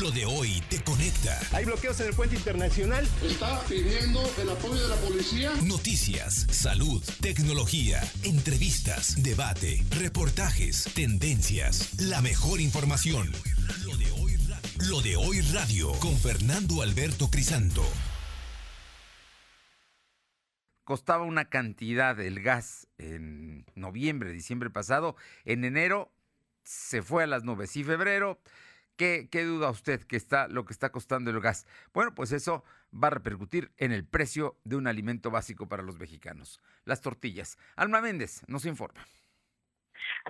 Lo de hoy te conecta. Hay bloqueos en el puente internacional. Está pidiendo el apoyo de la policía. Noticias, salud, tecnología, entrevistas, debate, reportajes, tendencias, la mejor información. Lo de hoy, Lo de hoy radio con Fernando Alberto Crisanto. Costaba una cantidad el gas en noviembre, diciembre pasado. En enero se fue a las nubes. Y febrero ¿Qué, duda usted que está lo que está costando el gas? Bueno, pues eso va a repercutir en el precio de un alimento básico para los mexicanos, las tortillas. Alma Méndez nos informa.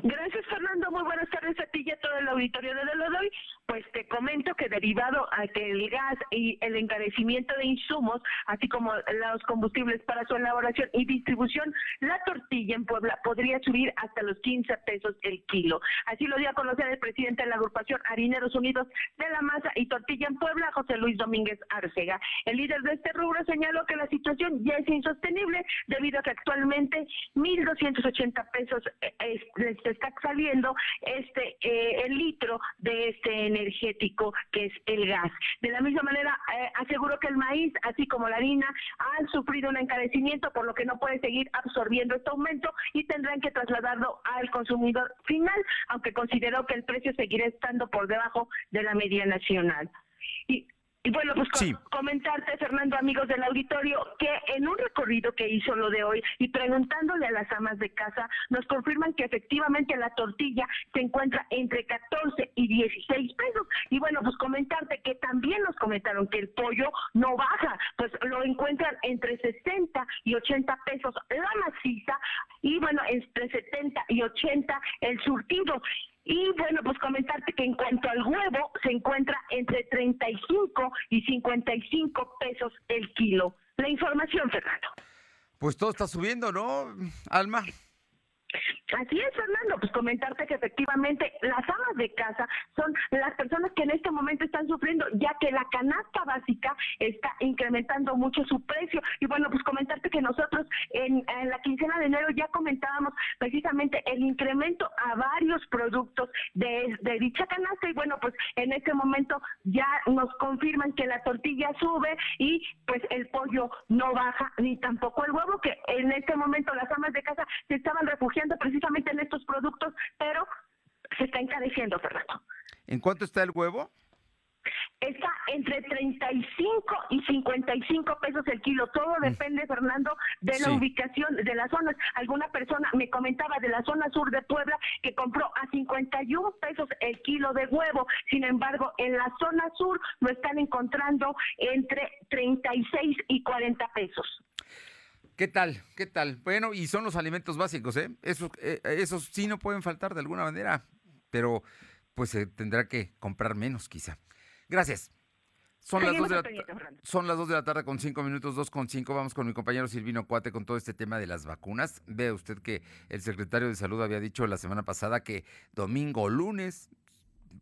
Gracias, Fernando. Muy buenas tardes a ti y a todo el auditorio de Delodoy. Pues te comento que derivado a que el gas y el encarecimiento de insumos, así como los combustibles para su elaboración y distribución, la tortilla en Puebla podría subir hasta los 15 pesos el kilo. Así lo dio a conocer el presidente de la agrupación Harineros Unidos de la Masa y Tortilla en Puebla, José Luis Domínguez Arcega. El líder de este rubro señaló que la situación ya es insostenible debido a que actualmente 1.280 pesos eh, es, está saliendo este eh, el litro de este energético que es el gas. De la misma manera, eh, aseguró que el maíz, así como la harina, han sufrido un encarecimiento, por lo que no puede seguir absorbiendo este aumento y tendrán que trasladarlo al consumidor final, aunque consideró que el precio seguirá estando por debajo de la media nacional. Y y bueno, pues comentarte, Fernando, amigos del auditorio, que en un recorrido que hizo lo de hoy y preguntándole a las amas de casa, nos confirman que efectivamente la tortilla se encuentra entre 14 y 16 pesos. Y bueno, pues comentarte que también nos comentaron que el pollo no baja, pues lo encuentran entre 60 y 80 pesos la maciza y bueno, entre 70 y 80 el surtido. Y bueno, pues comentarte que en cuanto al huevo, se encuentra entre 35 y 55 pesos el kilo. La información, Fernando. Pues todo está subiendo, ¿no, Alma? Así es, Fernando, pues comentarte que efectivamente las amas de casa son las personas que en este momento están sufriendo, ya que la canasta básica está incrementando mucho su precio. Y bueno, pues comentarte que nosotros en, la quincena de enero ya comentábamos precisamente el incremento a varios productos de, de dicha canasta. Y bueno, pues en este momento ya nos confirman que la tortilla sube y pues el pollo no baja, ni tampoco el huevo, que en este momento las amas de casa se estaban refugiando precisamente en estos productos, pero se está encareciendo, Fernando. ¿En cuánto está el huevo? Está entre 35 y 55 pesos el kilo. Todo mm. depende, Fernando, de la ubicación de las zonas. Alguna persona me comentaba de la zona sur de Puebla que compró a 51 pesos el kilo de huevo. Sin embargo, en la zona sur lo están encontrando entre 36 y 40 pesos. ¿Qué tal? ¿Qué tal? Bueno, y son los alimentos básicos, ¿eh? Esos, eh, esos sí no pueden faltar de alguna manera, pero pues se tendrá que comprar menos quizá. Gracias. Son las, dos de la, son las 2 de la tarde con 5 minutos, 2 con 5. Vamos con mi compañero Silvino Cuate con todo este tema de las vacunas. Ve usted que el secretario de Salud había dicho la semana pasada que domingo o lunes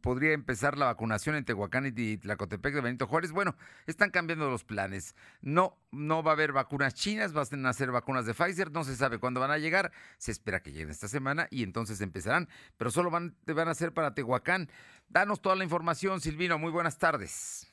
podría empezar la vacunación en Tehuacán y Tlacotepec de Benito Juárez. Bueno, están cambiando los planes. No, no va a haber vacunas chinas, van a ser vacunas de Pfizer, no se sabe cuándo van a llegar, se espera que lleguen esta semana y entonces empezarán, pero solo van, van a ser para Tehuacán. Danos toda la información, Silvino, muy buenas tardes.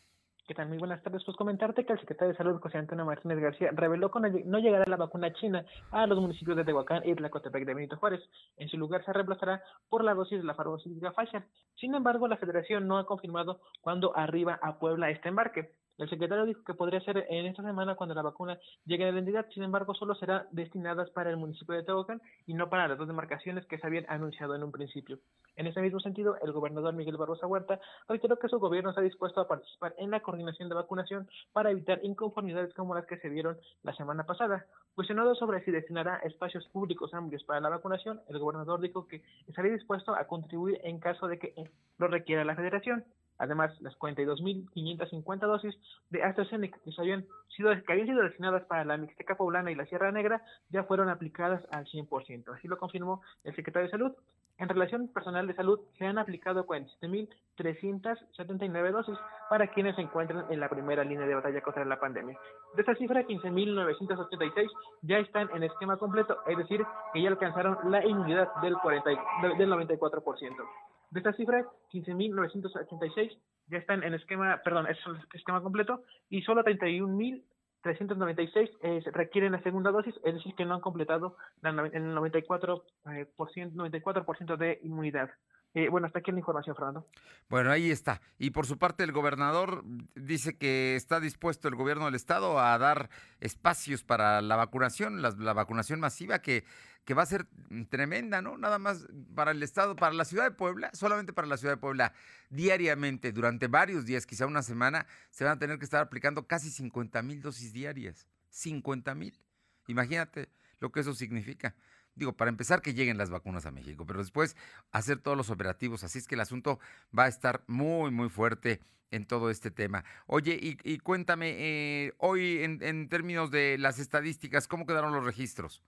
¿Qué tal? Muy buenas tardes. Pues comentarte que el secretario de Salud, José Antonio Martínez García, reveló que no llegará la vacuna china a los municipios de Tehuacán y Tlacotepec de Benito Juárez. En su lugar se reemplazará por la dosis de la farmacéutica Pfizer. Sin embargo, la federación no ha confirmado cuándo arriba a Puebla este embarque. El secretario dijo que podría ser en esta semana cuando la vacuna llegue a la entidad, sin embargo, solo será destinadas para el municipio de Tehuacán y no para las dos demarcaciones que se habían anunciado en un principio. En ese mismo sentido, el gobernador Miguel Barbosa Huerta reiteró que su gobierno está dispuesto a participar en la coordinación de vacunación para evitar inconformidades como las que se vieron la semana pasada. Cuestionado sobre si destinará espacios públicos amplios para la vacunación, el gobernador dijo que estaría dispuesto a contribuir en caso de que lo requiera la federación. Además, las 42.550 dosis de AstraZeneca que, habían sido, que habían sido destinadas para la Mixteca Poblana y la Sierra Negra ya fueron aplicadas al 100%. Así lo confirmó el secretario de Salud. En relación personal de salud, se han aplicado 47.379 dosis para quienes se encuentran en la primera línea de batalla contra la pandemia. De esta cifra, 15.986 ya están en esquema completo, es decir, que ya alcanzaron la inmunidad del, 40, del 94%. De esta cifra, 15.986 ya están en esquema, perdón, es el esquema completo, y solo 31.396 eh, requieren la segunda dosis, es decir, que no han completado la, el 94%, eh, por ciento, 94 de inmunidad. Eh, bueno, hasta aquí la información, Fernando. Bueno, ahí está. Y por su parte, el gobernador dice que está dispuesto el gobierno del estado a dar espacios para la vacunación, la, vacunación masiva que, que va a ser tremenda, ¿no? Nada más para el estado, para la ciudad de Puebla, solamente para la ciudad de Puebla, diariamente, durante varios días, quizá una semana, se van a tener que estar aplicando casi 50 mil dosis diarias. 50 mil. Imagínate lo que eso significa digo, para empezar que lleguen las vacunas a México, pero después hacer todos los operativos. Así es que el asunto va a estar muy, muy fuerte en todo este tema. Oye, y, cuéntame, eh, hoy en términos de las estadísticas, ¿cómo quedaron los registros?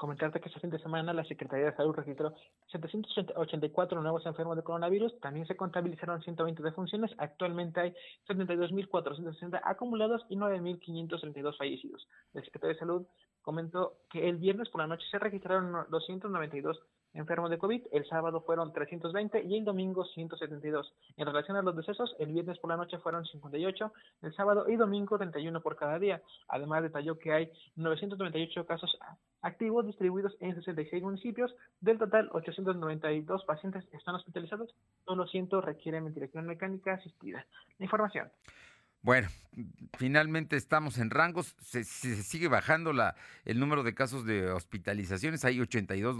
Comentarte que este fin de semana la Secretaría de Salud registró 784 nuevos enfermos de coronavirus, también se contabilizaron 120 defunciones, actualmente hay 72.460 acumulados y 9.532 fallecidos. El Secretario de Salud comentó que el viernes por la noche se registraron 292 enfermos de COVID, el sábado fueron 320 y el domingo 172. En relación a los decesos, el viernes por la noche fueron 58, el sábado y domingo 31 por cada día. Además detalló que hay 998 casos activos distribuidos en 66 municipios. Del total, 892 pacientes están hospitalizados, solo 100 requieren ventilación mecánica asistida. La información. Bueno, finalmente estamos en rangos, se, sigue bajando la, el número de casos de hospitalizaciones, hay 82,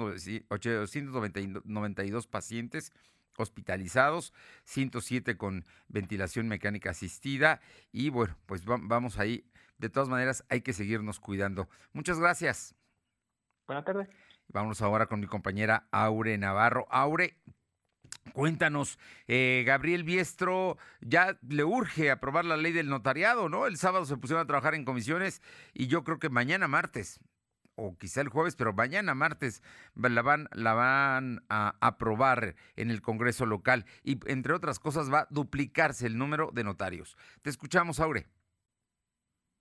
892 pacientes hospitalizados, 107 con ventilación mecánica asistida y bueno, pues vamos ahí. De todas maneras, hay que seguirnos cuidando. Muchas gracias. Buenas tardes. Vamos ahora con mi compañera Aure Navarro. Aure, Cuéntanos, eh, Gabriel Biestro ya le urge aprobar la ley del notariado, ¿no? El sábado se pusieron a trabajar en comisiones y yo creo que mañana martes, o quizá el jueves, pero mañana martes la van, la van a aprobar en el Congreso local y entre otras cosas va a duplicarse el número de notarios. Te escuchamos, Aure.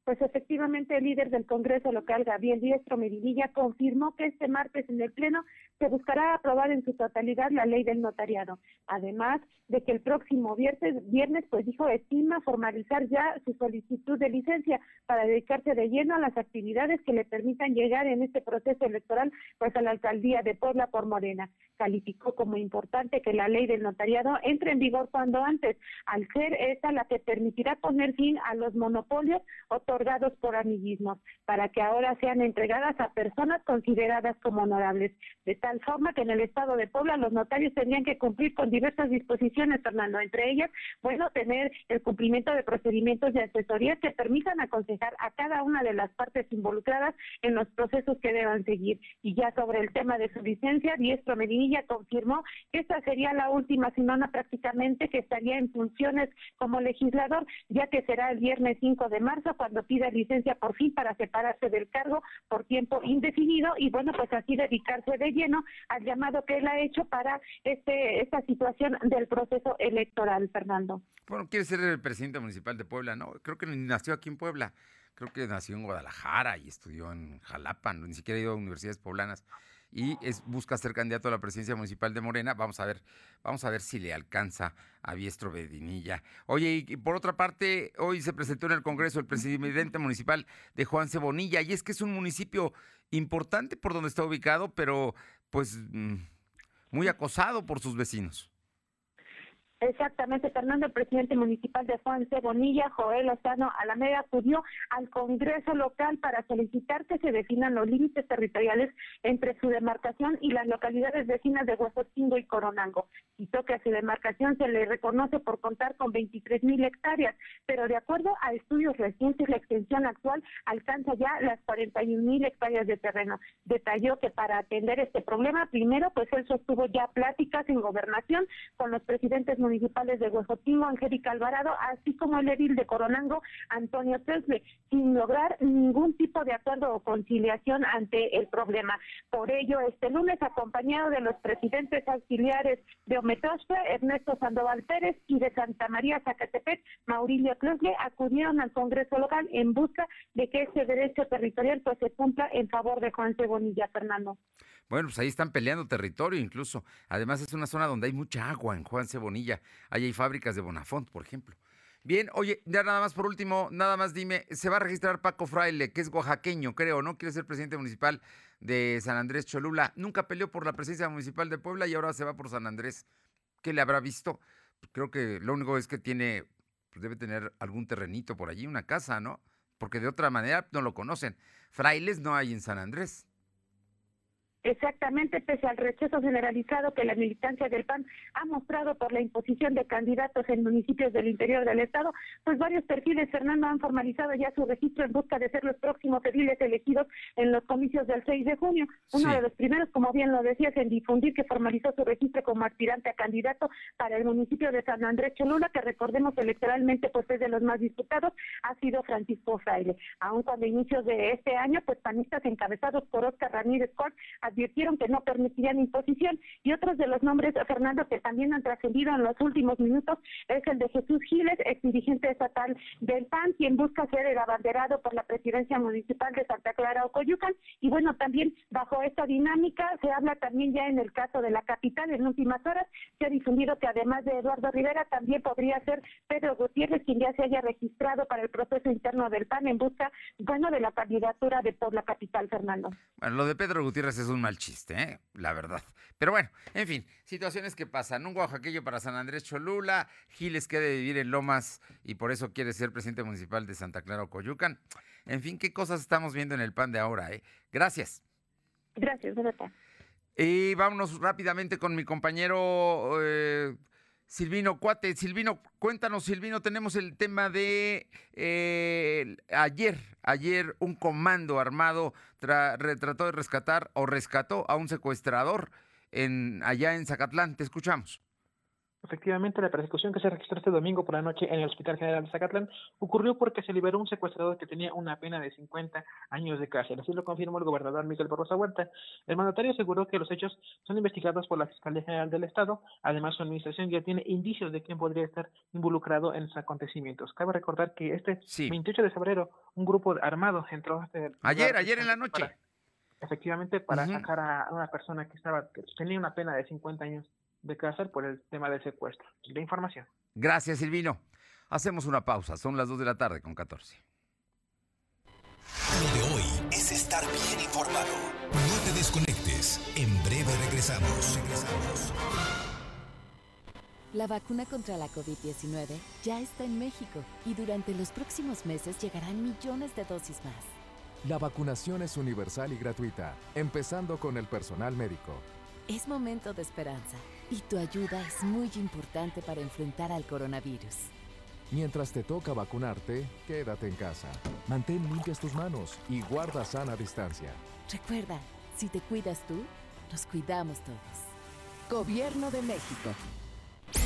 Pues efectivamente el líder del Congreso local, Gabriel Diestro Medinilla, confirmó que este martes en el Pleno se buscará aprobar en su totalidad la ley del notariado. Además de que el próximo viernes, viernes pues dijo, estima formalizar ya su solicitud de licencia para dedicarse de lleno a las actividades que le permitan llegar en este proceso electoral pues a la alcaldía de Puebla por Morena. Calificó como importante que la ley del notariado entre en vigor cuando antes, al ser esta la que permitirá poner fin a los monopolios otorgados por amiguismos, para que ahora sean entregadas a personas consideradas como honorables, de tal forma que en el estado de Puebla los notarios tendrían que cumplir con diversas disposiciones, Fernando, entre ellas, bueno, tener el cumplimiento de procedimientos de asesoría que permitan aconsejar a cada una de las partes involucradas en los procesos que deban seguir. Y ya sobre el tema de su licencia, Diestro Medinilla confirmó que esta sería la última semana prácticamente que estaría en funciones como legislador, ya que será el viernes 5 de marzo cuando pida licencia por fin para separarse del cargo por tiempo indefinido y bueno, pues así dedicarse de lleno al llamado que él ha hecho para este esta situación del proceso electoral, Fernando. Bueno, quiere ser el presidente municipal de Puebla, ¿no? Creo que nació aquí en Puebla, creo que nació en Guadalajara y estudió en Jalapa, ni siquiera ha ido a universidades poblanas y busca ser candidato a la presidencia municipal de Morena. Vamos a ver, vamos a ver si le alcanza a Biestro Bedinilla. Oye, y por otra parte, hoy se presentó en el Congreso el presidente municipal de Juan Cebonilla, y es que es un municipio importante por donde está ubicado, pero pues mm, muy acosado por sus vecinos. Exactamente, Fernando, el presidente municipal de Juan Bonilla, Joel Lozano Alameda, acudió al Congreso local para solicitar que se definan los límites territoriales entre su demarcación y las localidades vecinas de Huesotingo y Coronango. Citó que a su demarcación se le reconoce por contar con 23 mil hectáreas, pero de acuerdo a estudios recientes, la extensión actual alcanza ya las 41 mil hectáreas de terreno. Detalló que para atender este problema, primero, pues él sostuvo ya pláticas en gobernación con los presidentes municipales municipales de Huejotingo, Angélica Alvarado, así como el edil de Coronango, Antonio Tesle, sin lograr ningún tipo de acuerdo o conciliación ante el problema. Por ello, este lunes, acompañado de los presidentes auxiliares de Ometospe, Ernesto Sandoval Pérez, y de Santa María Zacatepec, Maurilio Tesle, acudieron al Congreso local en busca de que ese derecho territorial pues se cumpla en favor de Juan Cebonilla, Fernando. Bueno, pues ahí están peleando territorio incluso. Además es una zona donde hay mucha agua en Juan Cebonilla. Ahí hay fábricas de Bonafont, por ejemplo. Bien, oye, ya nada más por último, nada más dime, se va a registrar Paco Fraile, que es oaxaqueño, creo, ¿no? Quiere ser presidente municipal de San Andrés Cholula. Nunca peleó por la presidencia municipal de Puebla y ahora se va por San Andrés. ¿Qué le habrá visto? Creo que lo único es que tiene, pues debe tener algún terrenito por allí, una casa, ¿no? Porque de otra manera no lo conocen. Frailes no hay en San Andrés. Exactamente, pese al rechazo generalizado que la militancia del PAN ha mostrado por la imposición de candidatos en municipios del interior del Estado, pues varios perfiles, Fernando, han formalizado ya su registro en busca de ser los próximos ediles elegidos en los comicios del 6 de junio. Uno de los primeros, como bien lo decías, en difundir que formalizó su registro como aspirante a candidato para el municipio de San Andrés Cholula, que recordemos electoralmente pues es de los más disputados, ha sido Francisco Fraile. Aun cuando inicios de este año, pues panistas encabezados por Oscar Ramírez Cort advirtieron que no permitirían imposición. Y otros de los nombres, Fernando, que también han trascendido en los últimos minutos, es el de Jesús Giles, ex dirigente estatal del PAN, quien busca ser el abanderado por la presidencia municipal de Santa Clara o Coyucan. Y bueno, también bajo esta dinámica se habla también ya en el caso de la capital, en últimas horas se ha difundido que además de Eduardo Rivera, también podría ser Pedro Gutiérrez, quien ya se haya registrado para el proceso interno del PAN en busca, bueno, de la candidatura de por la capital, Fernando. Bueno, lo de Pedro Gutiérrez es un mal chiste, ¿eh? la verdad. Pero bueno, en fin, situaciones que pasan. Un oaxaqueño para San Andrés Cholula, Giles que de vivir en Lomas y por eso quiere ser presidente municipal de Santa Clara o Coyucan. En fin, qué cosas estamos viendo en el pan de ahora, ¿eh? Gracias. Gracias. Y vámonos rápidamente con mi compañero eh, Silvino Cuate. Silvino, cuéntanos, Silvino, tenemos el tema de eh, ayer, ayer un comando armado trató de rescatar o rescató a un secuestrador en, allá en Zacatlán. Te escuchamos. Efectivamente, la persecución que se registró este domingo por la noche en el Hospital General de Zacatlán ocurrió porque se liberó un secuestrador que tenía una pena de 50 años de cárcel. Así lo confirmó el gobernador Miguel Barroso Huerta. El mandatario aseguró que los hechos son investigados por la Fiscalía General del Estado. Además, su administración ya tiene indicios de quién podría estar involucrado en esos acontecimientos. Cabe recordar que este 28 de febrero, un grupo armado entró este Ayer, ayer en la noche. efectivamente, para sacar a una persona que estaba que tenía una pena de 50 años de cárcel por el tema del secuestro. De información. Gracias, Silvino. Hacemos una pausa. Son las 2 de la tarde con 14. Lo de hoy es estar bien informado. No te desconectes. En breve regresamos. Regresamos. La vacuna contra la COVID-19 ya está en México y durante los próximos meses llegarán millones de dosis más. La vacunación es universal y gratuita, empezando con el personal médico. Es momento de esperanza y tu ayuda es muy importante para enfrentar al coronavirus. Mientras te toca vacunarte, quédate en casa. Mantén limpias tus manos y guarda sana distancia. Recuerda, si te cuidas tú, nos cuidamos todos. Gobierno de México.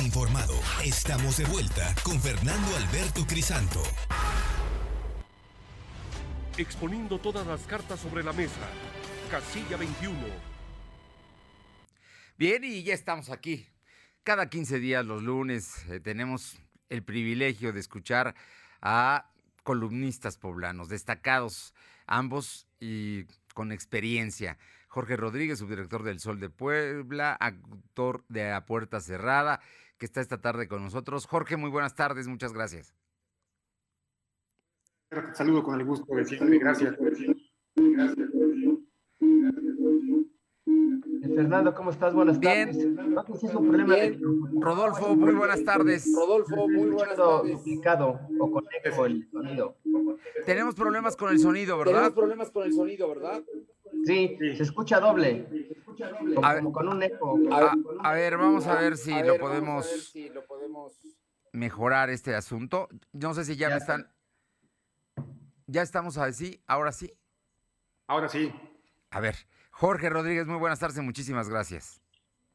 Bien informado. Estamos de vuelta con Fernando Alberto Crisanto. Exponiendo todas las cartas sobre la mesa. Casilla 21. Bien, y ya estamos aquí. Cada 15 días, los lunes, eh, tenemos el privilegio de escuchar a columnistas poblanos, destacados ambos y con experiencia. Jorge Rodríguez, subdirector del Sol de Puebla, actor de A Puerta Cerrada, que está esta tarde con nosotros. Jorge, muy buenas tardes, muchas gracias. Saludo con el gusto de siempre, gracias. Gracias. Fernando, ¿cómo estás? Buenas tardes. Bien. Rodolfo, muy buenas tardes. Rodolfo, muy buenas tardes. O con eco el sonido. Tenemos problemas con el sonido, ¿verdad? Tenemos problemas con el sonido, ¿verdad? Sí, se escucha doble. Como, con un eco. A, ver, vamos a ver si, lo, podemos mejorar este asunto. No sé si ya, me están. Ya estamos a sí, ahora sí. Ahora sí. A ver, Jorge Rodríguez, muy buenas tardes, muchísimas gracias.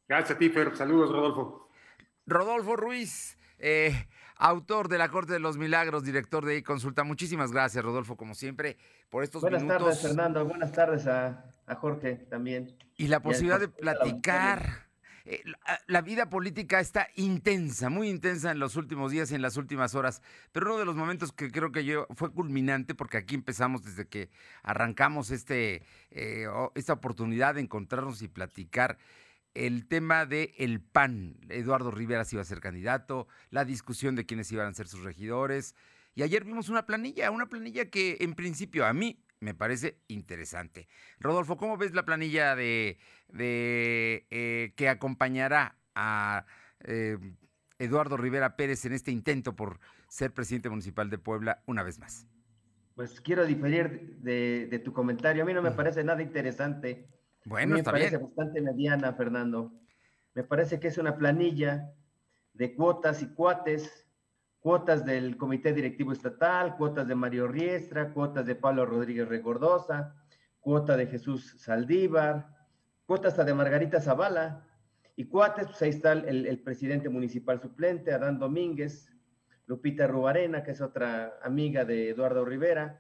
Gracias a ti, Fer. Saludos, Rodolfo. Rodolfo Ruiz, eh, autor de La Corte de los Milagros, director de consulta Muchísimas gracias, Rodolfo, como siempre, por estos buenas minutos. Buenas tardes, Fernando. Buenas tardes a, Jorge también. Y la posibilidad de platicar. Eh, la, vida política está intensa, muy intensa en los últimos días y en las últimas horas, pero uno de los momentos que creo que yo fue culminante, porque aquí empezamos desde que arrancamos este, eh, esta oportunidad de encontrarnos y platicar, el tema de el PAN. Eduardo Rivera si iba a ser candidato, la discusión de quiénes iban a ser sus regidores. Y ayer vimos una planilla, una planilla que en principio a mí me parece interesante. Rodolfo, ¿cómo ves la planilla de, eh, que acompañará a eh, Eduardo Rivera Pérez en este intento por ser presidente municipal de Puebla una vez más? Pues quiero diferir de, tu comentario. A mí no me parece nada interesante. Bueno, me parece bastante mediana, Fernando. Me parece que es una planilla de cuotas y cuates cuotas del Comité Directivo Estatal, cuotas de Mario Riestra, cuotas de Pablo Rodríguez Regordosa, cuota de Jesús Saldívar, cuotas hasta de Margarita Zavala, y cuates, pues ahí está el, presidente municipal suplente, Adán Domínguez, Lupita Rubarena, que es otra amiga de Eduardo Rivera,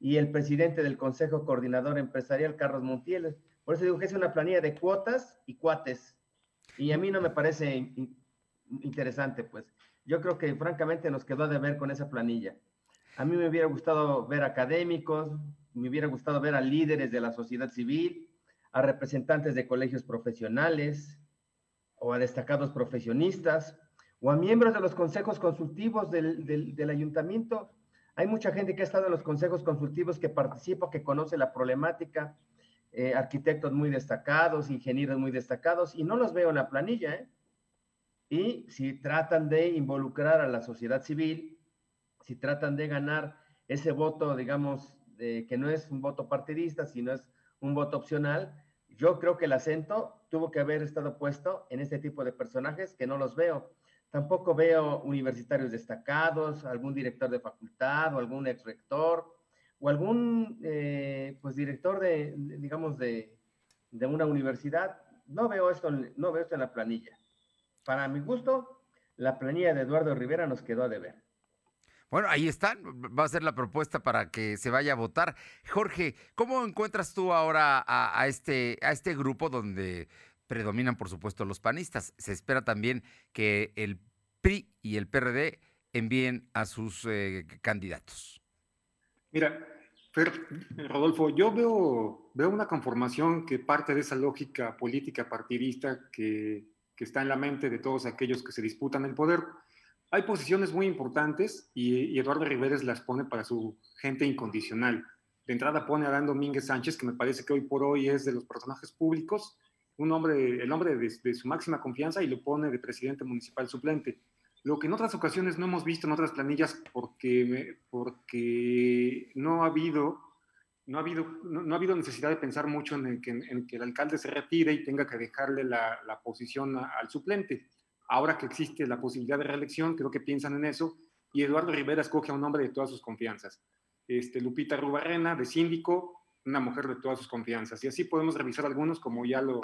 y el presidente del Consejo Coordinador Empresarial, Carlos Montiel. Por eso digo que una planilla de cuotas y cuates. Y a mí no me parece interesante, pues yo creo que francamente nos quedó de ver con esa planilla. A mí me hubiera gustado ver académicos, me hubiera gustado ver a líderes de la sociedad civil, a representantes de colegios profesionales o a destacados profesionistas o a miembros de los consejos consultivos del, ayuntamiento. Hay mucha gente que ha estado en los consejos consultivos que participa, que conoce la problemática, eh, arquitectos muy destacados, ingenieros muy destacados, y no los veo en la planilla, ¿eh? y si tratan de involucrar a la sociedad civil, si tratan de ganar ese voto, digamos, que no es un voto partidista, sino es un voto opcional, yo creo que el acento tuvo que haber estado puesto en este tipo de personajes que no los veo. Tampoco veo universitarios destacados, algún director de facultad o algún ex rector o algún eh, pues director de, digamos, de, de, una universidad. No veo esto, no veo esto en la planilla para mi gusto, la planilla de Eduardo Rivera nos quedó a deber. Bueno, ahí están. Va a ser la propuesta para que se vaya a votar. Jorge, ¿cómo encuentras tú ahora a, este, a este grupo donde predominan, por supuesto, los panistas? Se espera también que el PRI y el PRD envíen a sus eh, candidatos. Mira, Rodolfo, yo veo, veo una conformación que parte de esa lógica política partidista que que está en la mente de todos aquellos que se disputan el poder. Hay posiciones muy importantes y, Eduardo Rivera las pone para su gente incondicional. De entrada pone a Dan Domínguez Sánchez, que me parece que hoy por hoy es de los personajes públicos, un hombre, el hombre de, su máxima confianza y lo pone de presidente municipal suplente. Lo que en otras ocasiones no hemos visto en otras planillas porque, porque no ha habido no ha habido, no, ha habido necesidad de pensar mucho en, que, el alcalde se retire y tenga que dejarle la, posición al suplente. Ahora que existe la posibilidad de reelección, creo que piensan en eso y Eduardo Rivera escoge a un hombre de todas sus confianzas. Este, Lupita Rubarrena, de síndico, una mujer de todas sus confianzas. Y así podemos revisar algunos, como ya lo,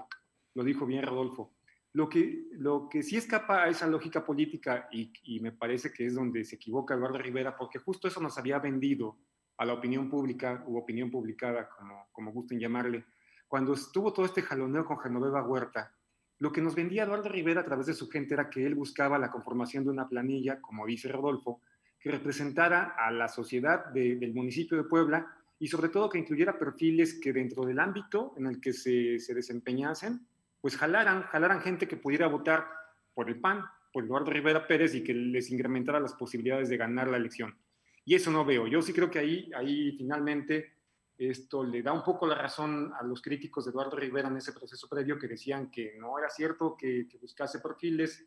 lo dijo bien Rodolfo. Lo que, lo que sí escapa a esa lógica política y, me parece que es donde se equivoca Eduardo Rivera, porque justo eso nos había vendido a la opinión pública u opinión publicada, como, como gusten llamarle, cuando estuvo todo este jaloneo con Genoveva Huerta, lo que nos vendía Eduardo Rivera a través de su gente era que él buscaba la conformación de una planilla, como dice Rodolfo, que representara a la sociedad del municipio de Puebla y sobre todo que incluyera perfiles que dentro del ámbito en el que se, se desempeñasen, pues jalaran, jalaran gente que pudiera votar por el PAN, por Eduardo Rivera Pérez y que les incrementara las posibilidades de ganar la elección. Y eso no veo. Yo sí creo que ahí, ahí finalmente esto le da un poco la razón a los críticos de Eduardo Rivera en ese proceso previo que decían que no era cierto que, buscase perfiles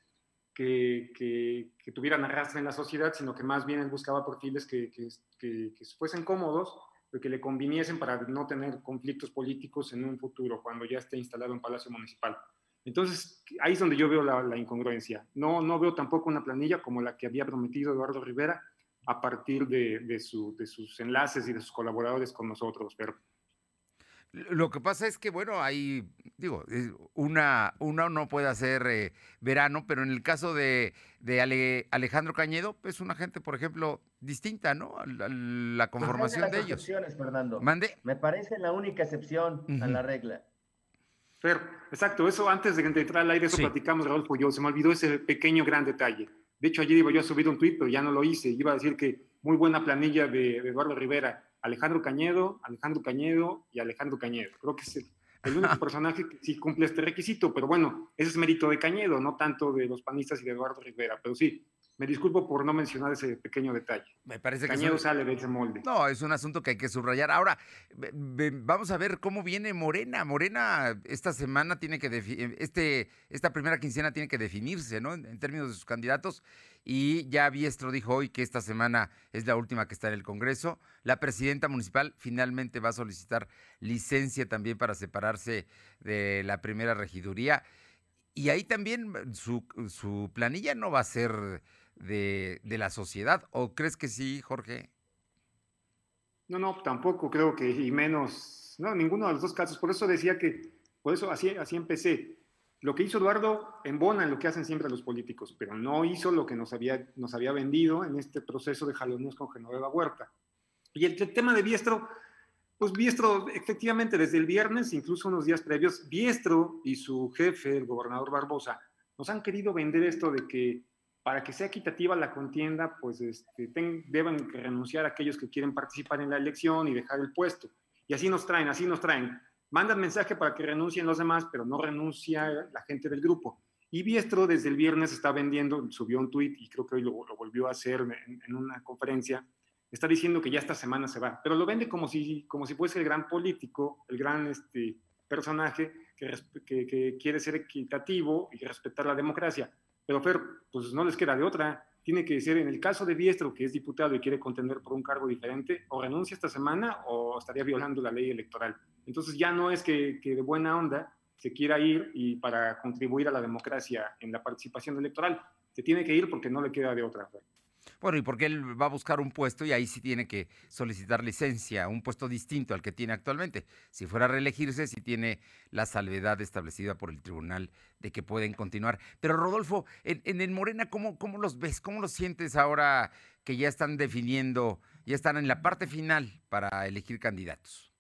que, que, tuvieran arrastre en la sociedad, sino que más bien él buscaba perfiles que, que, fuesen cómodos, pero que le conviniesen para no tener conflictos políticos en un futuro, cuando ya esté instalado en Palacio Municipal. Entonces, ahí es donde yo veo la, incongruencia. No, no veo tampoco una planilla como la que había prometido Eduardo Rivera a partir de, de, sus enlaces y de sus colaboradores con nosotros. Pero lo que pasa es que, bueno, hay, digo, una, una no puede hacer eh, verano, pero en el caso de, de Alejandro Cañedo, es pues, una gente, por ejemplo, distinta, ¿no? A la, pues, conformación de, ellos. Fernando. ¿Mande? Me parece la única excepción a la regla. Pero, exacto, eso antes de entrar al aire, eso platicamos, Rodolfo, yo, se me olvidó ese pequeño gran detalle. De hecho, ayer iba yo a subir un tuit, pero ya no lo hice. Iba a decir que muy buena planilla de, Eduardo Rivera, Alejandro Cañedo, Alejandro Cañedo y Alejandro Cañedo. Creo que es el, el único personaje que sí cumple este requisito, pero bueno, ese es mérito de Cañedo, no tanto de los panistas y de Eduardo Rivera, pero sí, me disculpo por no mencionar ese pequeño detalle. Me parece que Cañedo sale de ese molde. No, es un asunto que hay que subrayar. Ahora, vamos a ver cómo viene Morena. Morena esta semana tiene que este esta primera quincena tiene que definirse, ¿no? En, términos de sus candidatos. Y ya Biestro dijo hoy que esta semana es la última que está en el Congreso. La presidenta municipal finalmente va a solicitar licencia también para separarse de la primera regiduría. Y ahí también su, su planilla no va a ser de, la sociedad. ¿O crees que sí, Jorge? No, no, tampoco creo que, y menos, no, ninguno de los dos casos. Por eso decía que, por eso así, así empecé. Lo que hizo Eduardo embona en lo que hacen siempre los políticos, pero no hizo lo que nos había, nos había vendido en este proceso de jalones con Genoveva Huerta. Y el, tema de Biestro, pues Biestro, efectivamente, desde el viernes, incluso unos días previos, Biestro y su jefe, el gobernador Barbosa, nos han querido vender esto de que para que sea equitativa la contienda, pues este, deben renunciar a aquellos que quieren participar en la elección y dejar el puesto. Y así nos traen, así nos traen. Mandan mensaje para que renuncien los demás, pero no renuncia la gente del grupo. Y Biestro desde el viernes está vendiendo, subió un tuit y creo que hoy lo, volvió a hacer en, una conferencia, está diciendo que ya esta semana se va, pero lo vende como si, como si fuese el gran político, el gran este, personaje que, que quiere ser equitativo y respetar la democracia pero Fer, pues no les queda de otra. Tiene que ser, en el caso de Diestro, que es diputado y quiere contender por un cargo diferente, o renuncia esta semana o estaría violando la ley electoral. Entonces ya no es que, de buena onda se quiera ir y para contribuir a la democracia en la participación electoral. Se tiene que ir porque no le queda de otra. Bueno, y porque él va a buscar un puesto y ahí sí tiene que solicitar licencia, un puesto distinto al que tiene actualmente. Si fuera a reelegirse, sí tiene la salvedad establecida por el tribunal de que pueden continuar. Pero Rodolfo, en, el Morena, ¿cómo, ¿cómo los ves? ¿Cómo los sientes ahora que ya están definiendo, ya están en la parte final para elegir candidatos?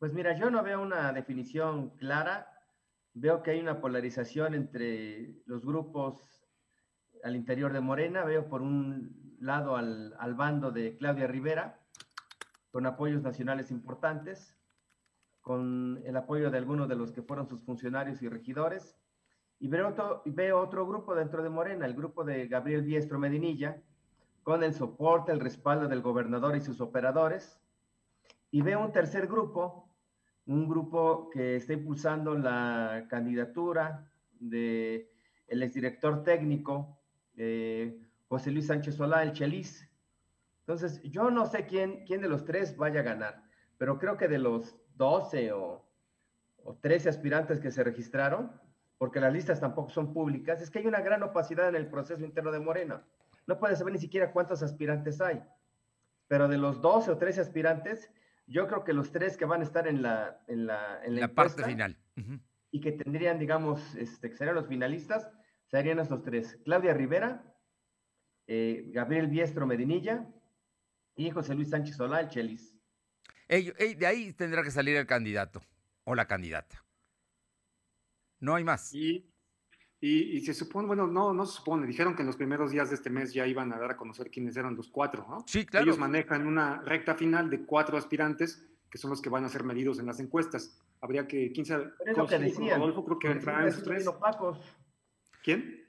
Pues mira, yo no veo una definición clara. Veo que hay una polarización entre los grupos al interior de Morena. Veo por un lado al, bando de Claudia Rivera, con apoyos nacionales importantes, con el apoyo de algunos de los que fueron sus funcionarios y regidores. Y veo otro, veo otro grupo dentro de Morena, el grupo de Gabriel Diestro Medinilla, con el soporte, el respaldo del gobernador y sus operadores. Y veo un tercer grupo, un grupo que está impulsando la candidatura de el exdirector técnico eh, José Luis Sánchez Solá, el Chelis. Entonces, yo no sé quién, quién de los tres vaya a ganar, pero creo que de los 12 o, o 13 aspirantes que se registraron, porque las listas tampoco son públicas, es que hay una gran opacidad en el proceso interno de Morena. No puede saber ni siquiera cuántos aspirantes hay. Pero de los 12 o 13 aspirantes, yo creo que los tres que van a estar en la, en la, en la, parte final y que tendrían, digamos, este, que serían los finalistas, serían estos tres. Claudia Rivera, eh, Gabriel Biestro Medinilla y José Luis Sánchez Solá, el Chelis. de ahí tendrá que salir el candidato o la candidata. No hay más. Y Y, se supone, bueno, no, no se supone, dijeron que en los primeros días de este mes ya iban a dar a conocer quiénes eran los cuatro, ¿no? Sí, claro. Ellos manejan una recta final de cuatro aspirantes que son los que van a ser medidos en las encuestas. Habría que, quién sabe, es lo que decían. Rodolfo creo que entrará en tres. Opacos. ¿Quién?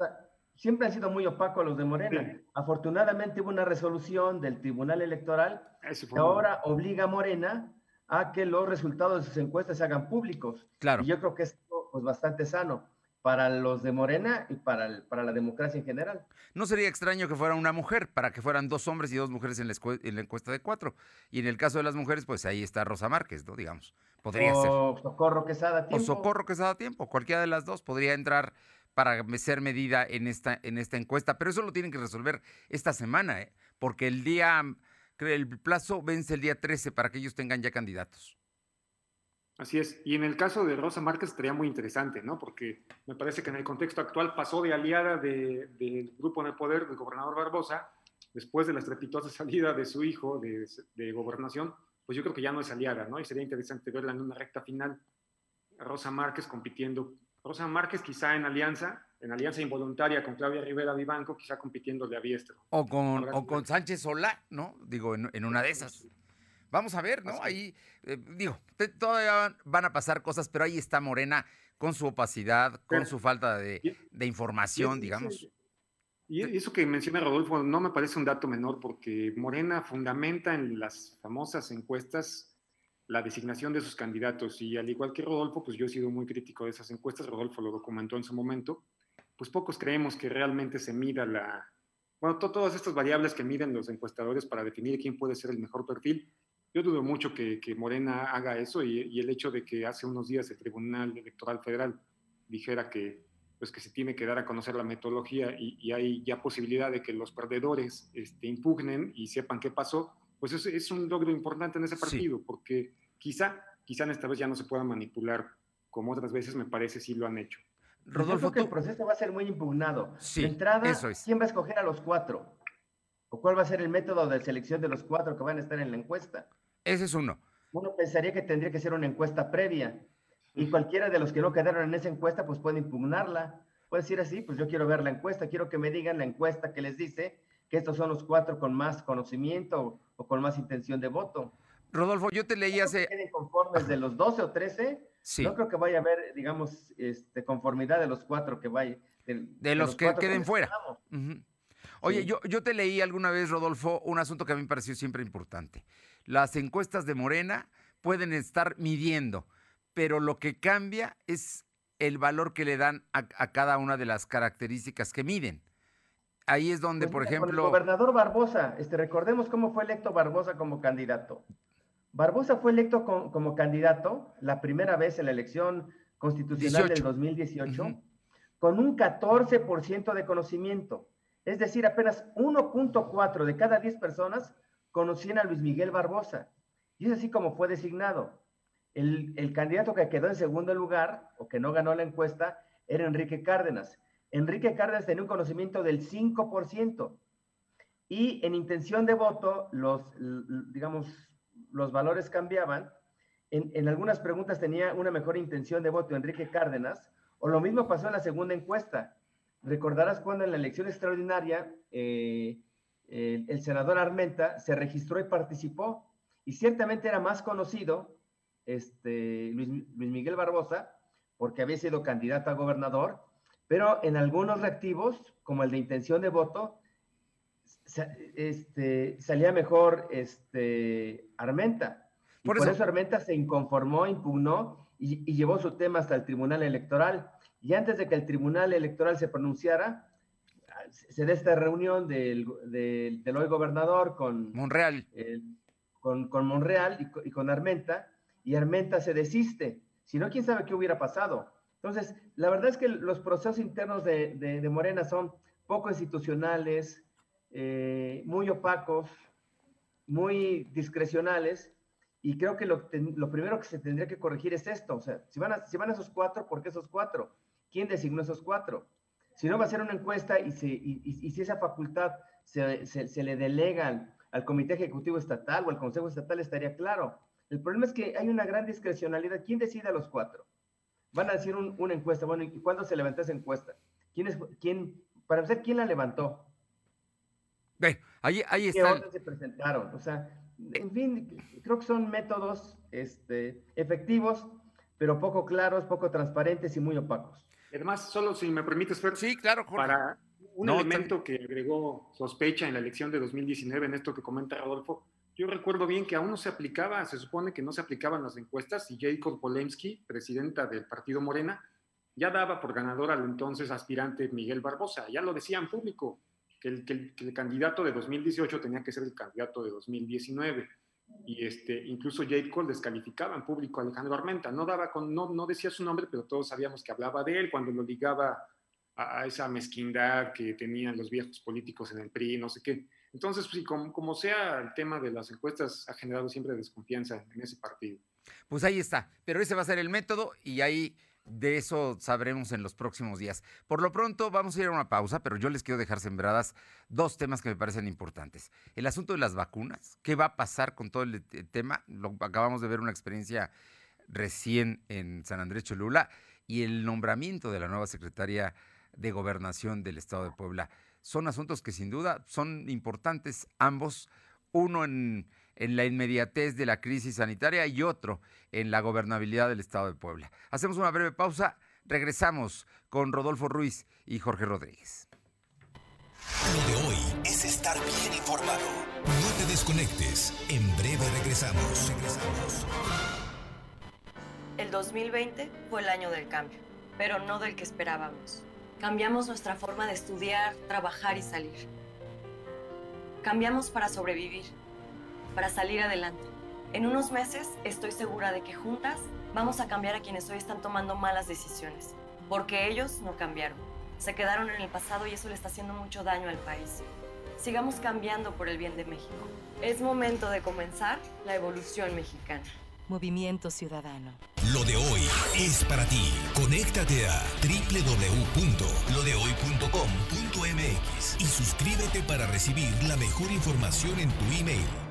Siempre han sido muy opacos los de Morena. Afortunadamente hubo una resolución del Tribunal Electoral que ahora obliga a Morena a que los resultados de sus encuestas se hagan públicos. Claro. Y yo creo que es pues, bastante sano para los de Morena y para, para la democracia en general. No sería extraño que fuera una mujer, para que fueran dos hombres y dos mujeres en la, en la encuesta de cuatro. Y en el caso de las mujeres, pues ahí está Rosa Márquez, ¿no? Digamos, podría ser. O Socorro Quesada Tiempo. O Socorro Quesada Tiempo, cualquiera de las dos podría entrar para ser medida en esta, en esta encuesta, pero eso lo tienen que resolver esta semana, ¿eh? porque el día, el plazo vence el día 13 para que ellos tengan ya candidatos. Así es. Y en el caso de Rosa Márquez estaría muy interesante, ¿no? Porque me parece que en el contexto actual pasó de aliada del grupo en el poder del gobernador Barbosa, después de la estrepitosa salida de su hijo de, de, gobernación, pues yo creo que ya no es aliada, ¿no? Y sería interesante verla en una recta final. Rosa Márquez compitiendo, Rosa Márquez quizá en alianza, en alianza involuntaria con Claudia Rivera Vivanco, quizá compitiendo de Aviestro. O con, o con Sánchez Solá, ¿no? Digo, en, en una de esas. Vamos a ver, ¿no? Ahí, eh, digo, todavía van a pasar cosas, pero ahí está Morena con su opacidad, con su falta de, información, digamos. Y eso que menciona Rodolfo no me parece un dato menor porque Morena fundamenta en las famosas encuestas la designación de sus candidatos y al igual que Rodolfo, pues yo he sido muy crítico de esas encuestas, Rodolfo lo documentó en su momento, pues pocos creemos que realmente se mida la, bueno, todas estas variables que miden los encuestadores para definir quién puede ser el mejor perfil, yo dudo mucho que, Morena haga eso y, el hecho de que hace unos días el Tribunal Electoral Federal dijera que, pues, que se tiene que dar a conocer la metodología y, hay ya posibilidad de que los perdedores este, impugnen y sepan qué pasó, pues es, es un logro importante en ese partido, porque quizá, quizá en esta vez ya no se pueda manipular como otras veces me parece si lo han hecho. Rodolfo, Yo creo que el proceso va a ser muy impugnado. de entrada, ¿quién va a escoger a los cuatro? ¿O cuál va a ser el método de selección de los cuatro que van a estar en la encuesta? Ese es uno. Uno pensaría que tendría que ser una encuesta previa y cualquiera de los que no quedaron en esa encuesta pues puede impugnarla. Puede decir así, pues yo quiero ver la encuesta, quiero que me digan la encuesta que les dice que estos son los cuatro con más conocimiento o con más intención de voto. Rodolfo, yo te leí hace... queden conformes de los 12 o 13, sí. no creo que vaya a haber, digamos, este, conformidad de los cuatro que vaya. De, los, que queden fuera. Oye, yo, yo te leí alguna vez, Rodolfo, un asunto que a mí me pareció siempre importante las encuestas de Morena pueden estar midiendo, pero lo que cambia es el valor que le dan a, cada una de las características que miden. Ahí es donde, pues por ejemplo... El gobernador Barbosa, este, recordemos cómo fue electo Barbosa como candidato. Barbosa fue electo como candidato la primera vez en la elección constitucional del 2018 con un 14% de conocimiento. Es decir, apenas 1.4 de cada 10 personas conocían a Luis Miguel Barbosa. Y es así como fue designado. El, candidato que quedó en segundo lugar o que no ganó la encuesta era Enrique Cárdenas. Enrique Cárdenas tenía un conocimiento del 5%. Y en intención de voto, los, digamos, los valores cambiaban. En, en, algunas preguntas tenía una mejor intención de voto Enrique Cárdenas, o lo mismo pasó en la segunda encuesta. Recordarás cuando en la elección extraordinaria eh, el, senador Armenta se registró y participó, y ciertamente era más conocido este, Luis, Miguel Barbosa, porque había sido candidato a gobernador, pero en algunos reactivos, como el de intención de voto, este, salía mejor este, Armenta. por, eso, Armenta se inconformó, impugnó y, y, llevó su tema hasta el Tribunal Electoral. Y antes de que el Tribunal Electoral se pronunciara, se da esta reunión del, del, hoy gobernador con Monreal, con, con, Monreal y, con Armenta, y Armenta se desiste. Si no, quién sabe qué hubiera pasado. Entonces, la verdad es que los procesos internos de, de, Morena son poco institucionales, eh, muy opacos, muy discrecionales, y creo que lo, lo, primero que se tendría que corregir es esto. O sea, si van, a, si van a esos cuatro, ¿por qué esos cuatro? ¿Quién designó esos cuatro? Si no, va a ser una encuesta y, si esa facultad se, le delega al, Comité Ejecutivo Estatal o al Consejo Estatal, estaría claro. El problema es que hay una gran discrecionalidad. ¿Quién decide a los cuatro? Van a decir una encuesta. Bueno, ¿y cuándo se levanta esa encuesta? ¿Quién es, quién, para empezar, quién la levantó? Ve, ahí, ahí ¿Qué está. orden se presentaron? O sea, en fin, creo que son métodos este, efectivos, pero poco claros, poco transparentes y muy opacos. Además, solo si me permites, Fer, sí, claro, para un No, elemento que agregó sospecha en la elección de 2019, en esto que comenta Rodolfo, yo recuerdo bien que aún no se aplicaba, se supone que no se aplicaban las encuestas y Jacob Polemski, presidenta del partido Morena, ya daba por ganador al entonces aspirante Miguel Barbosa, ya lo decía en público, que el, que el, que el candidato de 2018 tenía que ser el candidato de 2019 y este, incluso J. Cole descalificaba en público a Alejandro Armenta, no, daba con, no, no decía su nombre, pero todos sabíamos que hablaba de él cuando lo ligaba a, a, esa mezquindad que tenían los viejos políticos en el PRI, no sé qué. Entonces, pues, como, como sea, el tema de las encuestas ha generado siempre desconfianza en ese partido. Pues ahí está, pero ese va a ser el método y ahí de eso sabremos en los próximos días. Por lo pronto vamos a ir a una pausa, pero yo les quiero dejar sembradas dos temas que me parecen importantes. El asunto de las vacunas, ¿qué va a pasar con todo el tema? Lo, acabamos de ver una experiencia recién en San Andrés Cholula y el nombramiento de la nueva secretaria de Gobernación del Estado de Puebla. Son asuntos que sin duda son importantes ambos, uno en en la inmediatez de la crisis sanitaria y otro en la gobernabilidad del Estado de Puebla. Hacemos una breve pausa, regresamos con Rodolfo Ruiz y Jorge Rodríguez. Lo de hoy es estar bien informado. No te desconectes, en breve regresamos. regresamos. El 2020 fue el año del cambio, pero no del que esperábamos. Cambiamos nuestra forma de estudiar, trabajar y salir. Cambiamos para sobrevivir para salir adelante. En unos meses estoy segura de que juntas vamos a cambiar a quienes hoy están tomando malas decisiones, porque ellos no cambiaron. Se quedaron en el pasado y eso le está haciendo mucho daño al país. Sigamos cambiando por el bien de México. Es momento de comenzar la evolución mexicana. Movimiento Ciudadano. Lo de hoy es para ti. Conéctate a www.lodehoy.com.mx y suscríbete para recibir la mejor información en tu email.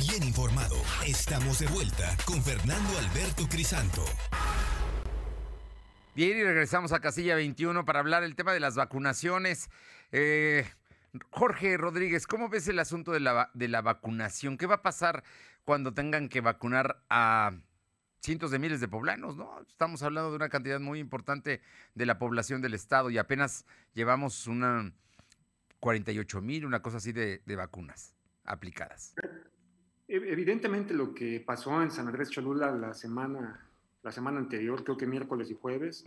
Bien informado. Estamos de vuelta con Fernando Alberto Crisanto. Bien, y regresamos a Casilla 21 para hablar el tema de las vacunaciones. Eh, Jorge Rodríguez, ¿cómo ves el asunto de la, vacunación? ¿Qué va a pasar cuando tengan que vacunar a cientos de miles de poblanos, ¿no? Estamos hablando de una cantidad muy importante de la población del estado y apenas llevamos una 48 mil, una cosa así de vacunas aplicadas. Evidentemente lo que pasó en San Andrés Cholula la semana, la semana anterior, creo que miércoles y jueves,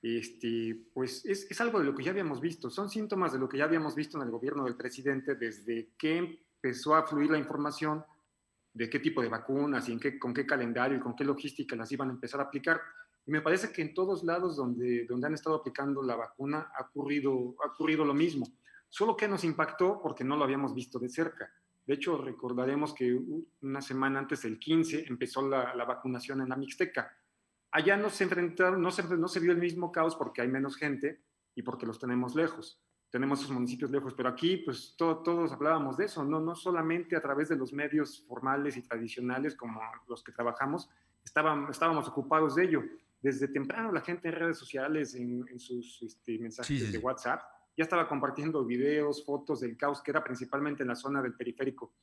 este, pues es, es, algo de lo que ya habíamos visto, son síntomas de lo que ya habíamos visto en el gobierno del presidente desde que empezó a fluir la información de qué tipo de vacunas y en qué, con qué calendario y con qué logística las iban a empezar a aplicar. Y me parece que en todos lados donde, donde han estado aplicando la vacuna ha ocurrido, ha ocurrido lo mismo, solo que nos impactó porque no lo habíamos visto de cerca. De hecho, recordaremos que una semana antes del 15 empezó la, la vacunación en la Mixteca. Allá no se enfrentaron, no se, no se vio el mismo caos porque hay menos gente y porque los tenemos lejos. Tenemos esos municipios lejos, pero aquí pues todo, todos hablábamos de eso, no, no solamente a través de los medios formales y tradicionales como los que trabajamos, estaban, estábamos ocupados de ello. Desde temprano la gente en redes sociales, en, en sus este, mensajes sí, sí. de WhatsApp, ya estaba compartiendo videos, fotos del caos que era principalmente en la zona del periférico.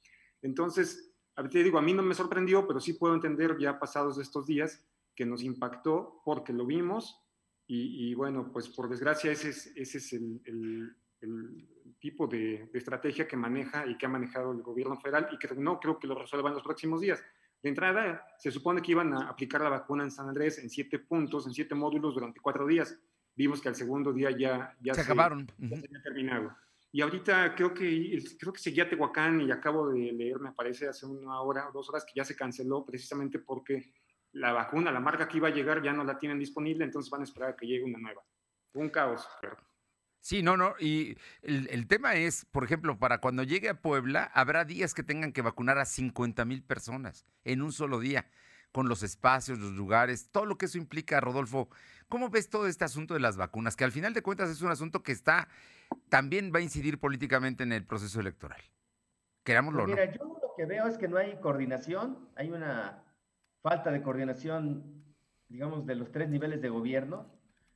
Entonces, te digo, a mí no me sorprendió, pero sí puedo entender ya pasados estos días que nos impactó porque lo vimos y, bueno, pues por desgracia ese es, el, tipo de, de, estrategia que maneja y que ha manejado el gobierno federal y que no creo que lo resuelva en los próximos días. De entrada, se supone que iban a aplicar la vacuna en San Andrés en siete puntos, en siete módulos durante cuatro días. Vimos que al segundo día ya, ya se, se acabaron. Ya se había terminado. Y ahorita creo que, creo que seguía Tehuacán y acabo de leer, me parece, hace una hora o dos horas que ya se canceló precisamente porque la vacuna, la marca que iba a llegar ya no la tienen disponible, entonces van a esperar a que llegue una nueva. Un caos. Sí, no, no. Y el, el, tema es, por ejemplo, para cuando llegue a Puebla, habrá días que tengan que vacunar a 50 mil personas en un solo día, con los espacios, los lugares, todo lo que eso implica, Rodolfo. ¿Cómo ves todo este asunto de las vacunas? Que al final de cuentas es un asunto que está, también va a incidir políticamente en el proceso electoral. Querámoslo pues mira, yo lo que veo es que no hay coordinación, hay una falta de coordinación, digamos, de los tres niveles de gobierno.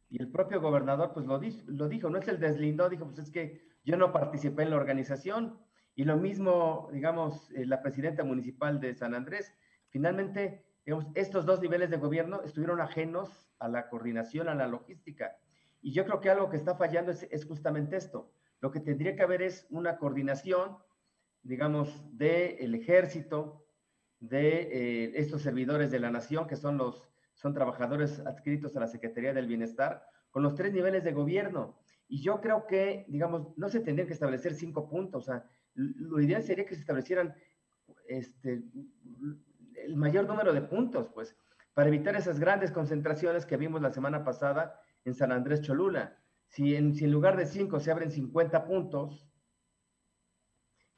Y el propio gobernador, pues lo, lo dijo, no es el deslindó, dijo, pues es que yo no participé en la organización. Y lo mismo, digamos, eh, la presidenta municipal de San Andrés. Finalmente, estos dos niveles de gobierno estuvieron ajenos a la coordinación, a la logística. Y yo creo que algo que está fallando es, justamente esto. Lo que tendría que haber es una coordinación, digamos, del ejército, de eh, estos servidores de la nación, que son los son trabajadores adscritos a la Secretaría del Bienestar, con los tres niveles de gobierno. Y yo creo que, digamos, no se tendrían que establecer cinco puntos. O sea, lo ideal sería que se establecieran este, el mayor número de puntos, pues, para evitar esas grandes concentraciones que vimos la semana pasada en San Andrés Cholula. Si en, si en lugar de cinco se abren 50 puntos,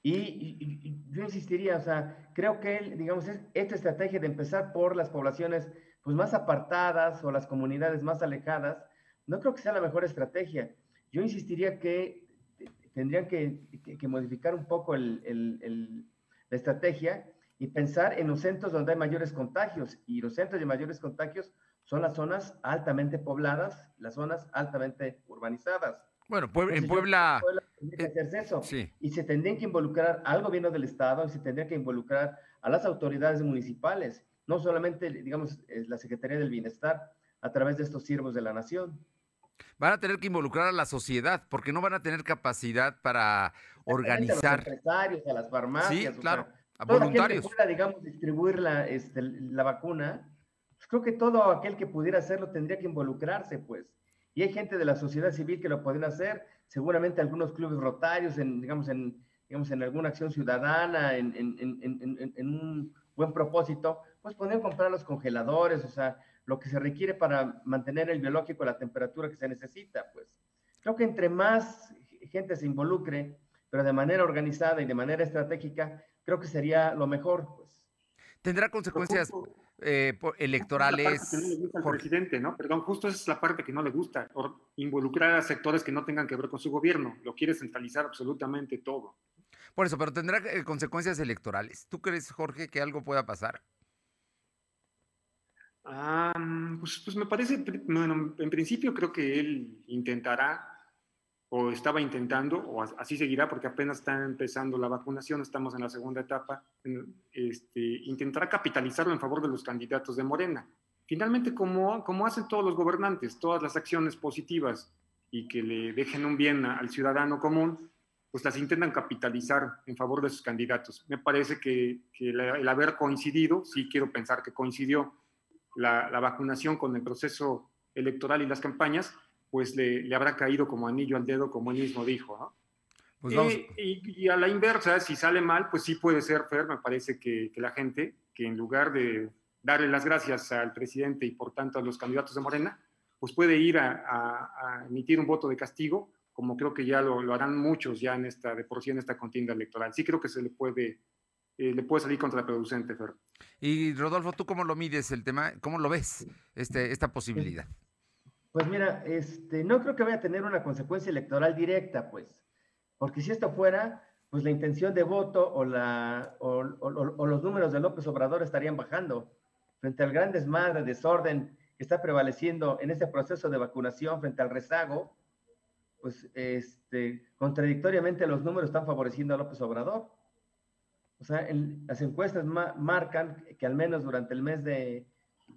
y, yo insistiría, o sea, creo que, digamos, esta estrategia de empezar por las poblaciones pues, más apartadas o las comunidades más alejadas, no creo que sea la mejor estrategia. Yo insistiría que tendrían que, modificar un poco el, la estrategia y pensar en los centros donde hay mayores contagios. Y los centros de mayores contagios son las zonas altamente pobladas, las zonas altamente urbanizadas. Bueno, en Puebla... que hacerse eso. Y se tendrían que involucrar al gobierno del Estado y se tendría que involucrar a las autoridades municipales, no solamente, digamos, la Secretaría del Bienestar, a través de estos siervos de la nación. Van a tener que involucrar a la sociedad, porque no van a tener capacidad para organizar. A los empresarios, a las farmacias. Sí, claro, a voluntarios. Que pueda, digamos, distribuir la, este, la vacuna, pues creo que todo aquel que pudiera hacerlo tendría que involucrarse, pues y hay gente de la sociedad civil que lo pueden hacer, seguramente algunos clubes rotarios, en, digamos, en, digamos, en alguna acción ciudadana, en, en, en un buen propósito, pues pueden comprar los congeladores, o sea, lo que se requiere para mantener el biológico a la temperatura que se necesita, pues. Creo que entre más gente se involucre, pero de manera organizada y de manera estratégica, creo que sería lo mejor, pues. ¿Tendrá consecuencias eh, electorales. no le gusta al presidente, ¿no? Perdón, justo esa es la parte que no le gusta, involucrar a sectores que no tengan que ver con su gobierno. Lo quiere centralizar absolutamente todo. Por eso, pero tendrá eh, consecuencias electorales. ¿Tú crees, Jorge, que algo pueda pasar? Ah, pues, pues me parece, bueno, en principio creo que él intentará o estaba intentando, o así seguirá porque apenas está empezando la vacunación, estamos en la segunda etapa, este, intentará capitalizarlo en favor de los candidatos de Morena. Finalmente, como, como hacen todos los gobernantes, todas las acciones positivas y que le dejen un bien al ciudadano común, pues las intentan capitalizar en favor de sus candidatos. Me parece que, el haber coincidido, sí quiero pensar que coincidió la, la vacunación con el proceso electoral y las campañas, pues le, habrá caído como anillo al dedo, como él mismo dijo, ¿no? Pues y, a la inversa, si sale mal, pues sí puede ser, Fer, me parece que, la gente, que en lugar de darle las gracias al presidente y por tanto a los candidatos de Morena, pues puede ir a, emitir un voto de castigo, como creo que ya lo, harán muchos ya en esta, de por sí en esta contienda electoral. Sí creo que se le puede, eh, le puede salir contraproducente, Fer. Y Rodolfo, ¿tú cómo lo mides el tema? ¿Cómo lo ves, este, esta posibilidad? Pues mira, este, no creo que vaya a tener una consecuencia electoral directa, pues, porque si esto fuera, pues la intención de voto o, la, o, los números de López Obrador estarían bajando frente al gran desmadre, desorden que está prevaleciendo en este proceso de vacunación frente al rezago, pues este, contradictoriamente los números están favoreciendo a López Obrador. O sea, las encuestas marcan que al menos durante el mes de,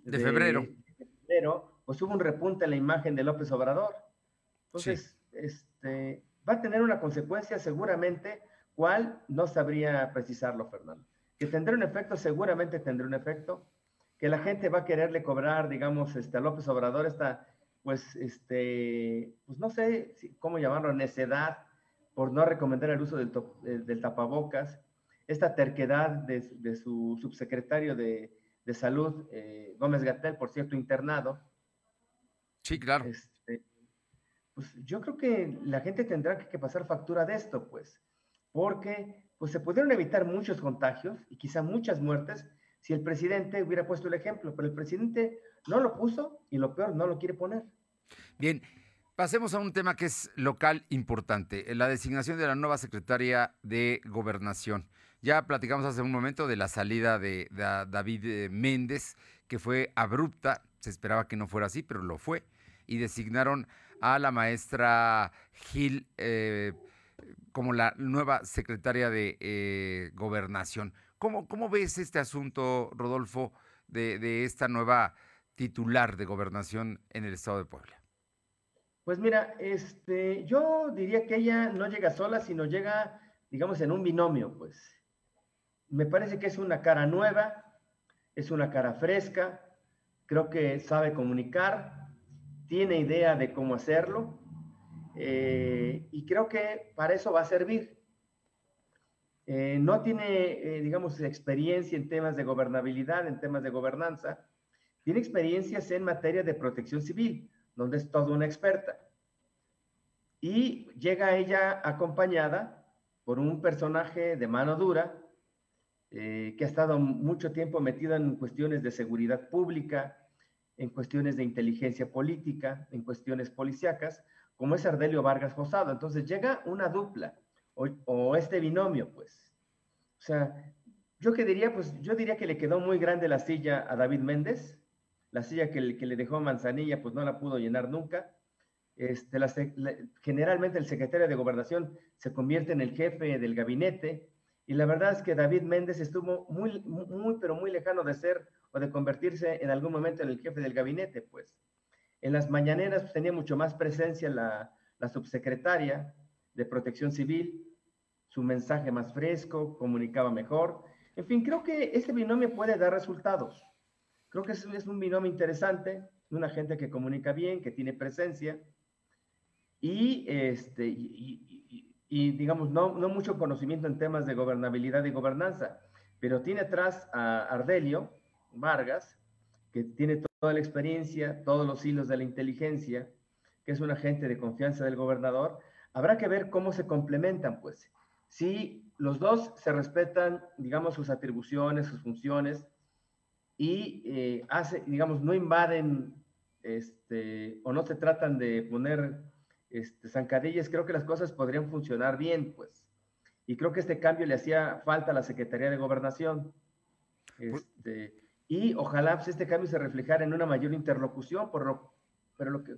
de, febrero, de febrero pues hubo un repunte en la imagen de López Obrador. Entonces, este, va a tener una consecuencia seguramente, ¿cuál? No sabría precisarlo, Fernando. Que tendrá un efecto, seguramente tendrá un efecto, que la gente va a quererle cobrar, digamos, este, a López Obrador esta, pues, este, pues no sé cómo llamarlo, necedad, por no recomendar el uso del, del tapabocas, esta terquedad de, de, su subsecretario de, de Salud, eh, Gómez Gatel, por cierto, internado. Sí, claro. Este, pues yo creo que la gente tendrá que pasar factura de esto, pues, porque pues se pudieron evitar muchos contagios y quizá muchas muertes si el presidente hubiera puesto el ejemplo, pero el presidente no lo puso y lo peor, no lo quiere poner. Bien, pasemos a un tema que es local importante, la designación de la nueva secretaria de gobernación. Ya platicamos hace un momento de la salida de, David eh, Méndez, que fue abrupta, se esperaba que no fuera así, pero lo fue, y designaron a la maestra Gil eh, como la nueva secretaria de eh, gobernación. ¿Cómo, ¿Cómo, ves este asunto, Rodolfo, de, de esta nueva titular de gobernación en el estado de Puebla? Pues mira, este, yo diría que ella no llega sola, sino llega, digamos, en un binomio, pues me parece que es una cara nueva, es una cara fresca, creo que sabe comunicar, tiene idea de cómo hacerlo eh, y creo que para eso va a servir. Eh, no tiene, eh, digamos, experiencia en temas de gobernabilidad, en temas de gobernanza, tiene experiencias en materia de protección civil, donde es toda una experta. Y llega ella acompañada por un personaje de mano dura, eh, que ha estado mucho tiempo metido en cuestiones de seguridad pública, en cuestiones de inteligencia política, en cuestiones policíacas, como es Ardelio Vargas Josado. Entonces llega una dupla o, este binomio, pues. O sea, yo que diría, pues yo diría que le quedó muy grande la silla a David Méndez, la silla que, le dejó Manzanilla, pues no la pudo llenar nunca. Este, generalmente el secretario de gobernación se convierte en el jefe del gabinete, y la verdad es que David Méndez estuvo muy, muy, pero muy lejano de ser o de convertirse en algún momento en el jefe del gabinete, pues. En las mañaneras pues, tenía mucho más presencia la, la subsecretaria de Protección Civil, su mensaje más fresco, comunicaba mejor. En fin, creo que este binomio puede dar resultados. Creo que es, un binomio interesante, una gente que comunica bien, que tiene presencia y, este, y, y digamos, no, no mucho conocimiento en temas de gobernabilidad y gobernanza, pero tiene atrás a Ardelio Vargas, que tiene toda la experiencia, todos los hilos de la inteligencia, que es un agente de confianza del gobernador. Habrá que ver cómo se complementan, pues. Si los dos se respetan, digamos, sus atribuciones, sus funciones, y eh, hace, digamos, no invaden este, o no se tratan de poner este, zancadillas, creo que las cosas podrían funcionar bien, pues. Y creo que este cambio le hacía falta a la Secretaría de Gobernación. Este, y ojalá pues, este cambio se reflejara en una mayor interlocución, por lo, pero lo que,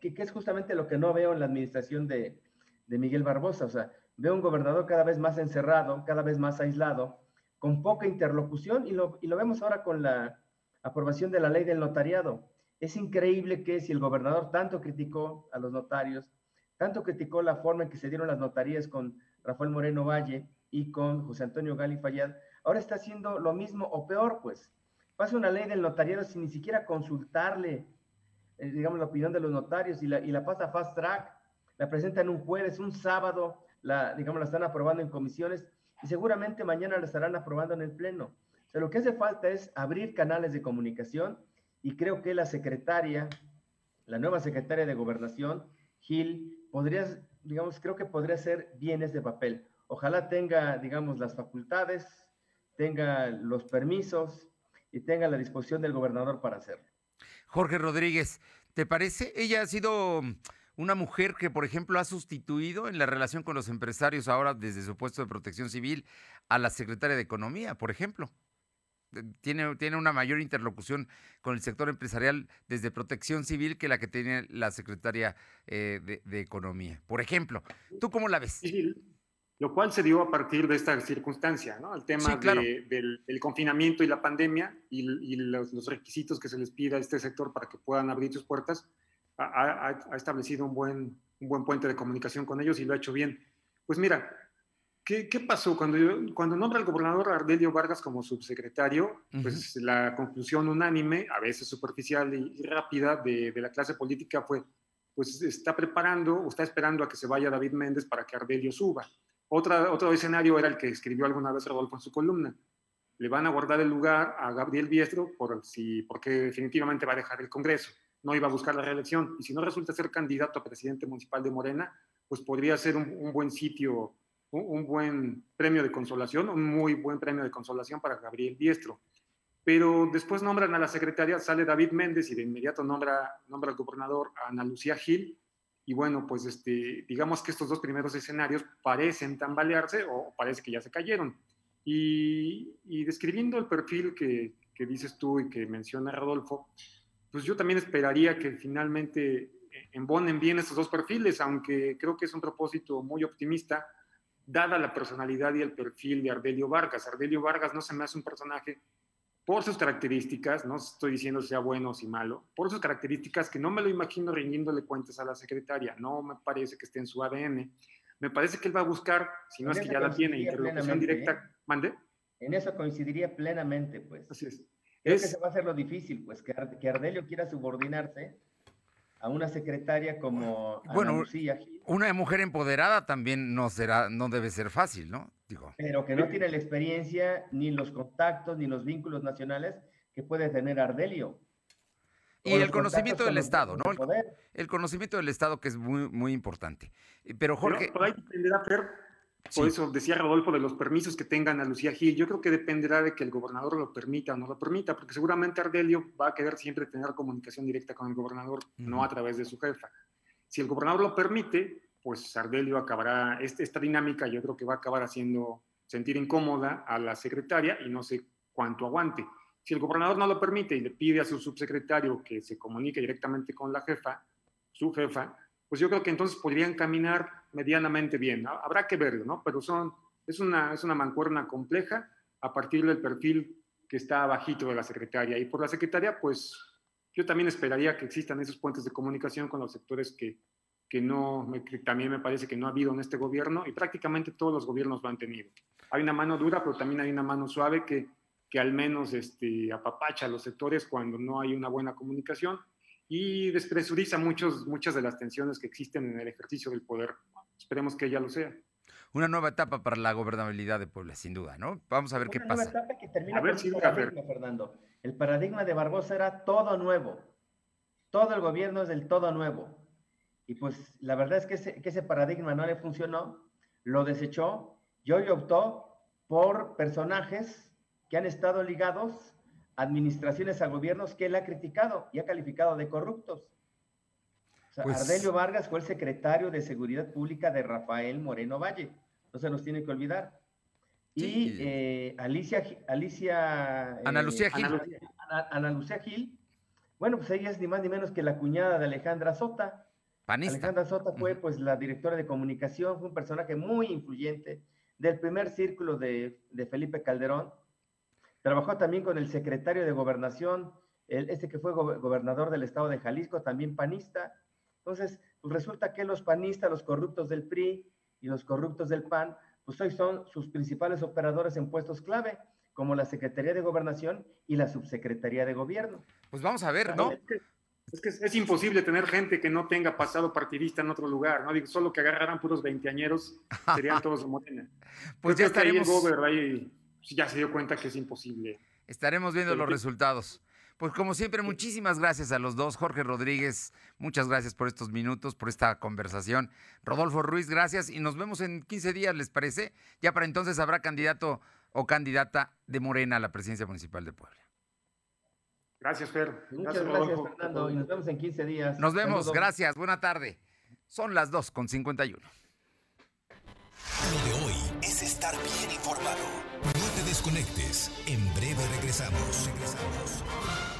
que, es justamente lo que no veo en la administración de, de Miguel Barbosa. O sea, veo un gobernador cada vez más encerrado, cada vez más aislado, con poca interlocución, y lo, y lo vemos ahora con la aprobación de la ley del notariado. Es increíble que si el gobernador tanto criticó a los notarios, tanto criticó la forma en que se dieron las notarías con Rafael Moreno Valle y con José Antonio Gali Fayad, ahora está haciendo lo mismo o peor, pues. Pasa una ley del notariado sin ni siquiera consultarle, eh, digamos, la opinión de los notarios y la, y la pasa fast track, la presentan un jueves, un sábado, la, digamos, la están aprobando en comisiones y seguramente mañana la estarán aprobando en el pleno. O sea, lo que hace falta es abrir canales de comunicación y creo que la secretaria, la nueva secretaria de gobernación, Gil, podría, digamos, creo que podría ser bien este papel. Ojalá tenga, digamos, las facultades, tenga los permisos y tenga la disposición del gobernador para hacerlo. Jorge Rodríguez, ¿te parece? Ella ha sido una mujer que, por ejemplo, ha sustituido en la relación con los empresarios ahora desde su puesto de protección civil a la secretaria de Economía, por ejemplo tiene, tiene una mayor interlocución con el sector empresarial desde protección civil que la que tiene la secretaria eh, de, Economía. Por ejemplo, ¿tú cómo la ves? Lo cual se dio a partir de esta circunstancia, ¿no? El tema del, confinamiento y la pandemia y, los, requisitos que se les pide a este sector para que puedan abrir sus puertas, ha, ha establecido un buen, un buen puente de comunicación con ellos y lo ha hecho bien. Pues mira, ¿Qué, pasó? Cuando, cuando nombra al gobernador Ardelio Vargas como subsecretario, pues la conclusión unánime, a veces superficial y rápida de, de, la clase política fue, pues está preparando o está esperando a que se vaya David Méndez para que Ardelio suba. Otra, otro escenario era el que escribió alguna vez Rodolfo en su columna. le van a guardar el lugar a Gabriel Biestro por si, porque definitivamente va a dejar el Congreso, no iba a buscar la reelección. Y si no resulta ser candidato a presidente municipal de Morena, pues podría ser un, buen sitio, un, un, buen premio de consolación, un muy buen premio de consolación para Gabriel Biestro. Pero después nombran a la secretaria, sale David Méndez y de inmediato nombra, nombra al gobernador a Ana Lucía Gil. Y bueno, pues este, digamos que estos dos primeros escenarios parecen tambalearse o parece que ya se cayeron. Y, describiendo el perfil que, que, dices tú y que menciona Rodolfo, pues yo también esperaría que finalmente embonen bien estos dos perfiles, aunque creo que es un propósito muy optimista, dada la personalidad y el perfil de Ardelio Vargas. Ardelio Vargas no se me hace un personaje por sus características, no estoy diciendo sea bueno o si malo, por sus características que no me lo imagino rindiéndole cuentas a la secretaria, no me parece que esté en su ADN. Me parece que él va a buscar, si no es que ya la tiene, interlocución directa. ¿eh? ¿Mande? En eso coincidiría plenamente, pues. Así es. Creo es, que se va a hacer lo difícil, pues, que, que Ardelio quiera subordinarse a una secretaria como bueno, Ana Lucía Gil, una mujer empoderada también no será, no debe ser fácil, ¿no? Digo. pero que no tiene la experiencia, ni los contactos, ni los vínculos nacionales que puede tener Ardelio. Y el conocimiento del Estado, ¿no? El, el, conocimiento del Estado que es muy, muy importante. Pero Jorge... Pero por ahí dependerá, Fer, por sí. eso decía Rodolfo de los permisos que tengan a Lucía Gil. Yo creo que dependerá de que el gobernador lo permita o no lo permita, porque seguramente Ardelio va a querer siempre tener comunicación directa con el gobernador, uh -huh. no a través de su jefa. Si el gobernador lo permite, pues Ardelio acabará, este, esta dinámica yo creo que va a acabar haciendo sentir incómoda a la secretaria y no sé cuánto aguante. Si el gobernador no lo permite y le pide a su subsecretario que se comunique directamente con la jefa, su jefa, pues yo creo que entonces podrían caminar medianamente bien. Habrá que verlo, ¿no? Pero son, es, una, es una mancuerna compleja a partir del perfil que está bajito de la secretaria. Y por la secretaria, pues yo también esperaría que existan esos puentes de comunicación con los sectores que, que no, que también me parece que no ha habido en este gobierno y prácticamente todos los gobiernos lo han tenido. Hay una mano dura, pero también hay una mano suave que, que al menos este, apapacha a los sectores cuando no hay una buena comunicación y despresuriza muchos, muchas de las tensiones que existen en el ejercicio del poder. Esperemos que ella lo sea. Una nueva etapa para la gobernabilidad de Puebla, sin duda, ¿no? Vamos a ver Una qué nueva pasa. etapa que termina A ver con un logra paradigma, Fernando. El paradigma de Barbosa era todo nuevo. Todo el gobierno es del todo nuevo. Y pues la verdad es que ese, que ese paradigma no le funcionó, lo desechó y hoy optó por personajes que han estado ligados administraciones a gobiernos que él ha criticado y ha calificado de corruptos. O sea, Pues- Ardelio Vargas fue el secretario de Seguridad Pública de Rafael Moreno Valle. No se nos tiene que olvidar. Y eh, Alicia, Alicia eh, Ana Lucía Gil. Ana, Lucía- Ana- Ana Lucía Gil, bueno, pues ella es ni más ni menos que la cuñada de Alejandra Sota. Panista. Alejandra Sota fue pues la directora de comunicación, fue un personaje muy influyente del primer círculo de, de Felipe Calderón. Trabajó también con el secretario de gobernación, el, este que fue go- gobernador del estado de Jalisco, también panista. Entonces, pues resulta que los panistas, los corruptos del PRI y los corruptos del PAN, pues hoy son sus principales operadores en puestos clave, como la Secretaría de Gobernación y la Subsecretaría de Gobierno. Pues vamos a ver, ¿no? Es que, es que es, es imposible tener gente que no tenga pasado partidista en otro lugar, ¿no? Digo, solo que agarraran puros veinteañeros, serían todos de Morena. Pues Creo ya que ahí el estaremos- Gober ahí ya se dio cuenta que es imposible. Estaremos viendo los resultados. Pues como siempre, muchísimas gracias a los dos. Jorge Rodríguez, muchas gracias por estos minutos, por esta conversación. Rodolfo Ruiz, gracias y nos vemos en 15 días, ¿les parece? Ya para entonces habrá candidato o candidata de Morena a la presidencia municipal de Puebla. Gracias, Fer. Muchas Gracias. Fernando, y nos vemos en 15 días. Nos vemos, Saludos. gracias, buena tarde. Son las 2 con 51. Lo de hoy es estar bien informado. Desconectes. En breve regresamos. Regresamos.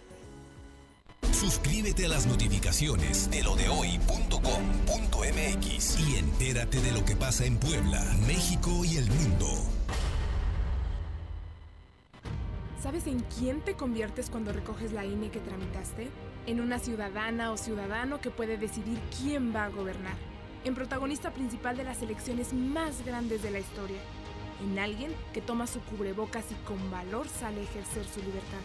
Suscríbete a las notificaciones de lo de hoy.com.mx y entérate de lo que pasa en Puebla, México y el mundo. ¿Sabes en quién te conviertes cuando recoges la INE que tramitaste? En una ciudadana o ciudadano que puede decidir quién va a gobernar. En protagonista principal de las elecciones más grandes de la historia. En alguien que toma su cubrebocas y con valor sale a ejercer su libertad.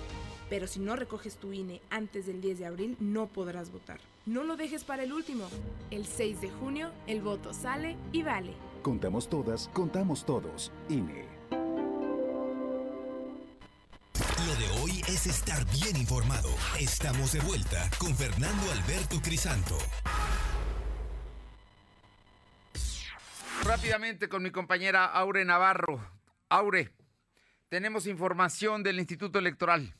Pero si no recoges tu INE antes del 10 de abril, no podrás votar. No lo dejes para el último. El 6 de junio, el voto sale y vale. Contamos todas, contamos todos. INE. Lo de hoy es estar bien informado. Estamos de vuelta con Fernando Alberto Crisanto. Rápidamente con mi compañera Aure Navarro. Aure, tenemos información del Instituto Electoral.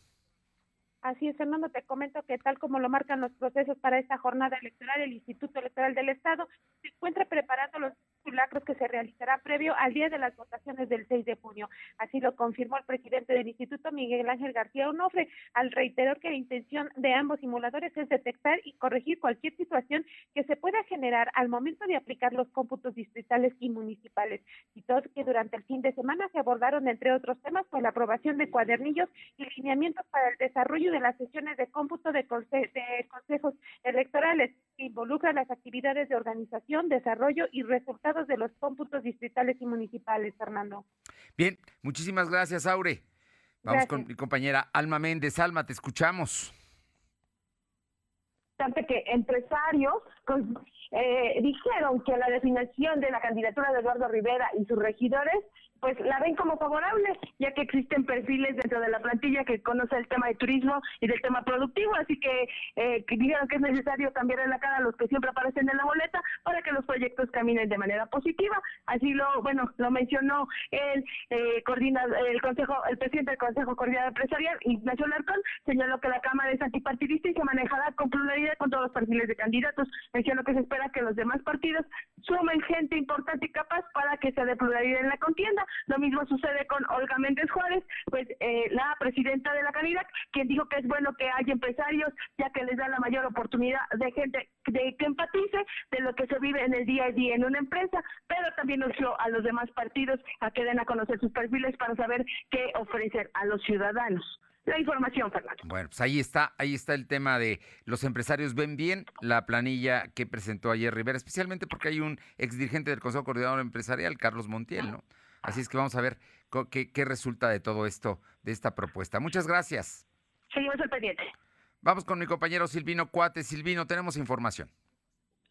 Así es, Fernando, te comento que tal como lo marcan los procesos para esta jornada electoral, el Instituto Electoral del Estado se encuentra preparando los simulacros que se realizará previo al día de las votaciones del 6 de junio. Así lo confirmó el presidente del Instituto, Miguel Ángel García Onofre, al reiterar que la intención de ambos simuladores es detectar y corregir cualquier situación que se pueda generar al momento de aplicar los cómputos distritales y municipales. Y que durante el fin de semana se abordaron, entre otros temas, pues la aprobación de cuadernillos y lineamientos para el desarrollo de las sesiones de cómputo de, de consejos electorales que involucran las actividades de organización, desarrollo y resultados de los cómputos distritales y municipales, Fernando. Bien, muchísimas gracias, Aure. Vamos con mi compañera Alma Méndez. Alma, te escuchamos. que empresarios pues, eh, dijeron que la definición de la candidatura de Eduardo Rivera y sus regidores pues la ven como favorable, ya que existen perfiles dentro de la plantilla que conoce el tema de turismo y del tema productivo, así que, eh, dijeron que es necesario cambiar la cara a los que siempre aparecen en la boleta para que los proyectos caminen de manera positiva. Así lo, bueno, lo mencionó el eh, el consejo, el presidente del Consejo Coordinador Empresarial, Ignacio Larcón, señaló que la Cámara es antipartidista y se manejará con pluralidad con todos los perfiles de candidatos. Mencionó que se espera que los demás partidos sumen gente importante y capaz para que sea de pluralidad en la contienda. Lo mismo sucede con Olga Méndez Juárez, pues eh, la presidenta de la Canidad, quien dijo que es bueno que haya empresarios, ya que les da la mayor oportunidad de gente de que empatice de lo que se vive en el día a día en una empresa, pero también urgió a los demás partidos a que den a conocer sus perfiles para saber qué ofrecer a los ciudadanos la información, Fernando. Bueno, pues ahí está, ahí está el tema de los empresarios ven bien la planilla que presentó ayer Rivera, especialmente porque hay un exdirigente del Consejo Coordinador Empresarial, Carlos Montiel, ¿no? Así es que vamos a ver qué, qué resulta de todo esto, de esta propuesta. Muchas gracias. Seguimos al pendiente. Vamos con mi compañero Silvino Cuate. Silvino, tenemos información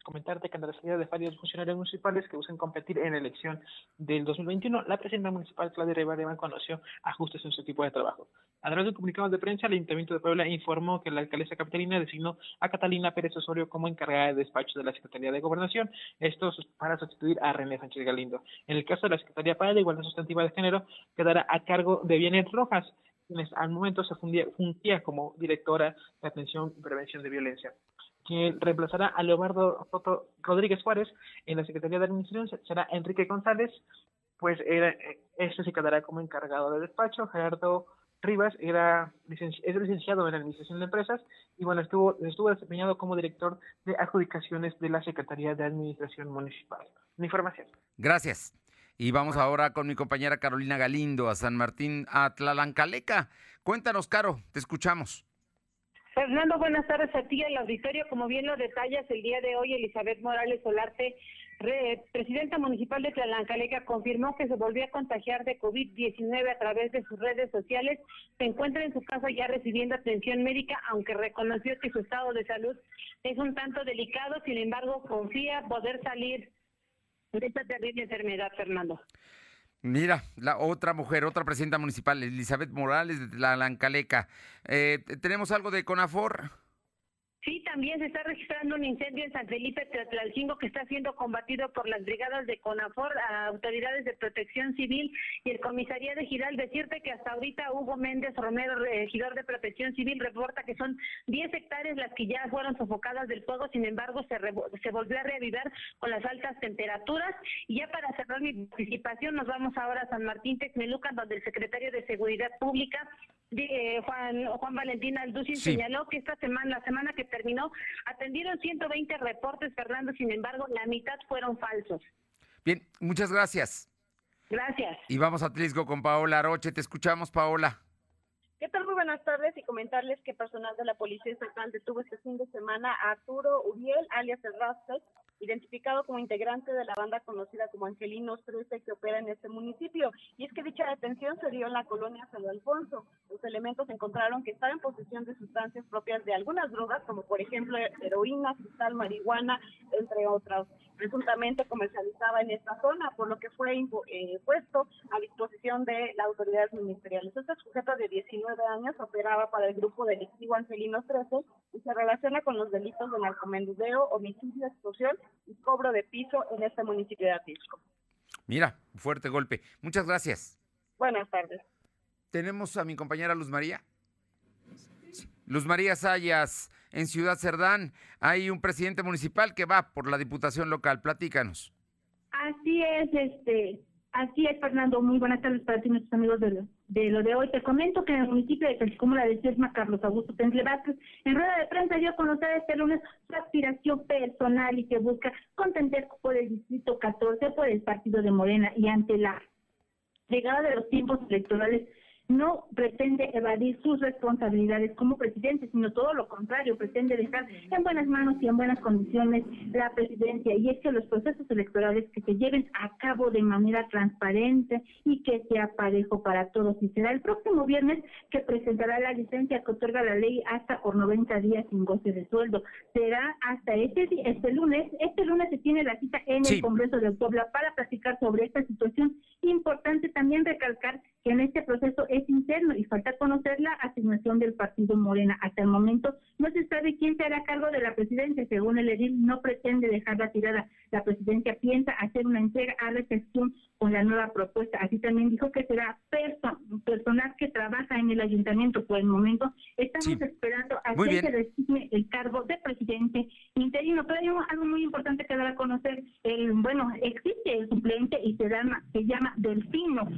comentarte que ante la salida de varios funcionarios municipales que buscan competir en la elección del 2021, la presidenta municipal Claudia Rivera conoció ajustes en su equipo de trabajo. A través de un comunicado de prensa, el Ayuntamiento de Puebla informó que la alcaldesa capitalina designó a Catalina Pérez Osorio como encargada de despacho de la Secretaría de Gobernación, esto para sustituir a René Sánchez Galindo. En el caso de la Secretaría para la Igualdad Sustantiva de Género, quedará a cargo de Bienes Rojas, quien al momento se fundía, fundía como directora de atención y prevención de violencia quien reemplazará a Leobardo Rodríguez Juárez en la Secretaría de Administración será Enrique González, pues era, este se quedará como encargado de despacho. Gerardo Rivas era es licenciado en Administración de Empresas y bueno, estuvo, estuvo desempeñado como director de adjudicaciones de la Secretaría de Administración Municipal. Mi información. Gracias. Y vamos ahora con mi compañera Carolina Galindo a San Martín, a Tlalancaleca. Cuéntanos, Caro, te escuchamos. Fernando, buenas tardes a ti el auditorio. Como bien lo detallas, el día de hoy Elizabeth Morales Solarte, presidenta municipal de Tlalancaleca, confirmó que se volvió a contagiar de COVID-19 a través de sus redes sociales. Se encuentra en su casa ya recibiendo atención médica, aunque reconoció que su estado de salud es un tanto delicado. Sin embargo, confía poder salir de esta terrible enfermedad, Fernando. Mira, la otra mujer, otra presidenta municipal, Elizabeth Morales de la Lancaleca. Eh, ¿Tenemos algo de CONAFOR? Sí, también se está registrando un incendio en San Felipe Tlalcingo que está siendo combatido por las brigadas de CONAFOR, autoridades de protección civil y el comisaría de Giral. Decirte que hasta ahorita Hugo Méndez Romero, regidor de protección civil, reporta que son 10 hectáreas las que ya fueron sofocadas del fuego, sin embargo se, se volvió a reavivar con las altas temperaturas. Y ya para cerrar mi participación nos vamos ahora a San Martín Texmelucan, donde el secretario de Seguridad Pública de, Juan, Juan Valentín Alducin señaló que esta semana, la semana que terminó, atendieron 120 reportes, Fernando, sin embargo, la mitad fueron falsos. Bien, muchas gracias. Gracias. Y vamos a Tlisco con Paola Roche. Te escuchamos, Paola. buenas tardes y comentarles que personal de la Policía Estatal detuvo este fin de semana a Arturo Uriel, alias El Rascal, identificado como integrante de la banda conocida como Angelinos 13 que opera en este municipio. Y es que dicha detención se dio en la colonia San Alfonso. Los elementos encontraron que estaba en posesión de sustancias propias de algunas drogas, como por ejemplo heroína, cristal, marihuana, entre otras. Presuntamente comercializaba en esta zona, por lo que fue eh, puesto a disposición de las autoridades ministeriales. Este sujeto de 19 años operaba para el grupo delictivo Angelinos 13 y se relaciona con los delitos de narcomendudeo, homicidio, extorsión y cobro de piso en este municipio de Atisco. Mira, fuerte golpe. Muchas gracias. Buenas tardes. Tenemos a mi compañera Luz María. Luz María Sayas, en Ciudad Cerdán, hay un presidente municipal que va por la diputación local. Platícanos. Así es, este, así es, Fernando. Muy buenas tardes para ti, nuestros amigos de lo de, lo de hoy. Te comento que en el municipio de Calchicómola de Sesma, Carlos Augusto Tentle Vázquez, en rueda de prensa dio a conocer este lunes su aspiración personal y que busca contender por el distrito 14 por el partido de Morena y ante la llegada de los tiempos electorales no pretende evadir sus responsabilidades como presidente, sino todo lo contrario, pretende dejar en buenas manos y en buenas condiciones la presidencia. Y es que los procesos electorales que se lleven a cabo de manera transparente y que sea parejo para todos. Y será el próximo viernes que presentará la licencia que otorga la ley hasta por 90 días sin goce de sueldo. Será hasta este, este lunes. Este lunes se tiene la cita en el Congreso de Puebla para platicar sobre esta situación. Importante también recalcar que en este proceso es interno y falta conocer la asignación del partido Morena. Hasta el momento no se sabe quién se hará cargo de la presidencia. Según el edil, no pretende dejarla tirada. La presidencia piensa hacer una entrega a recepción con la nueva propuesta. Así también dijo que será personal que trabaja en el ayuntamiento. Por el momento estamos esperando a que se designe el cargo de presidente interino. Pero hay algo muy importante que dar a conocer. El, bueno, existe el suplente y se llama, se llama Delfino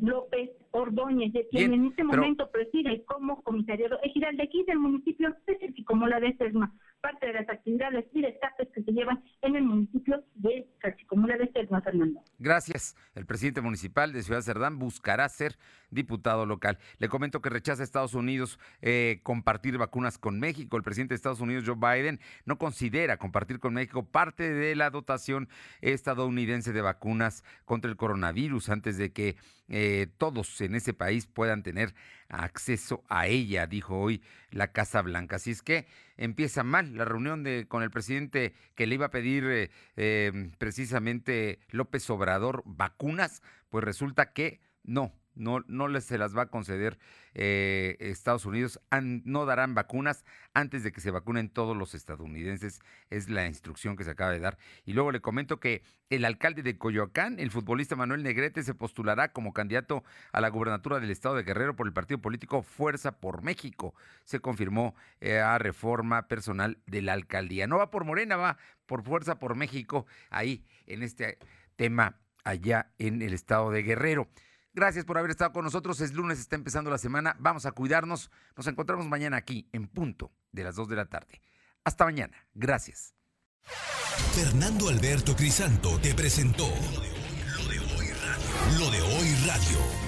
López Ordóñez, de quien en este momento preside como comisariado ejidal de aquí del municipio de como la de Sesma, parte de las actividades y destapes que se llevan en el municipio de Cachicomula de Sesma, Fernando. Gracias. El presidente municipal de Ciudad Cerdán buscará ser diputado local. Le comento que rechaza a Estados Unidos eh, compartir vacunas con México. El presidente de Estados Unidos, Joe Biden, no considera compartir con México parte de la dotación estadounidense de vacunas contra el coronavirus antes de que eh, todos en ese país puedan tener acceso a ella, dijo hoy la Casa Blanca. Así es que empieza mal la reunión con el presidente que le iba a pedir eh, precisamente López Obrador vacunas, pues resulta que no, no, no les se las va a conceder eh, Estados Unidos, no darán vacunas antes de que se vacunen todos los estadounidenses, es la instrucción que se acaba de dar. Y luego le comento que el alcalde de Coyoacán, el futbolista Manuel Negrete, se postulará como candidato a la gubernatura del estado de Guerrero por el partido político Fuerza por México. Se confirmó eh, a reforma personal de la alcaldía. No va por Morena, va por Fuerza por México, ahí en este tema allá en el estado de Guerrero. Gracias por haber estado con nosotros. Es lunes, está empezando la semana. Vamos a cuidarnos. Nos encontramos mañana aquí en punto de las 2 de la tarde. Hasta mañana. Gracias. Fernando Alberto Crisanto te presentó lo de hoy radio. Lo de hoy radio.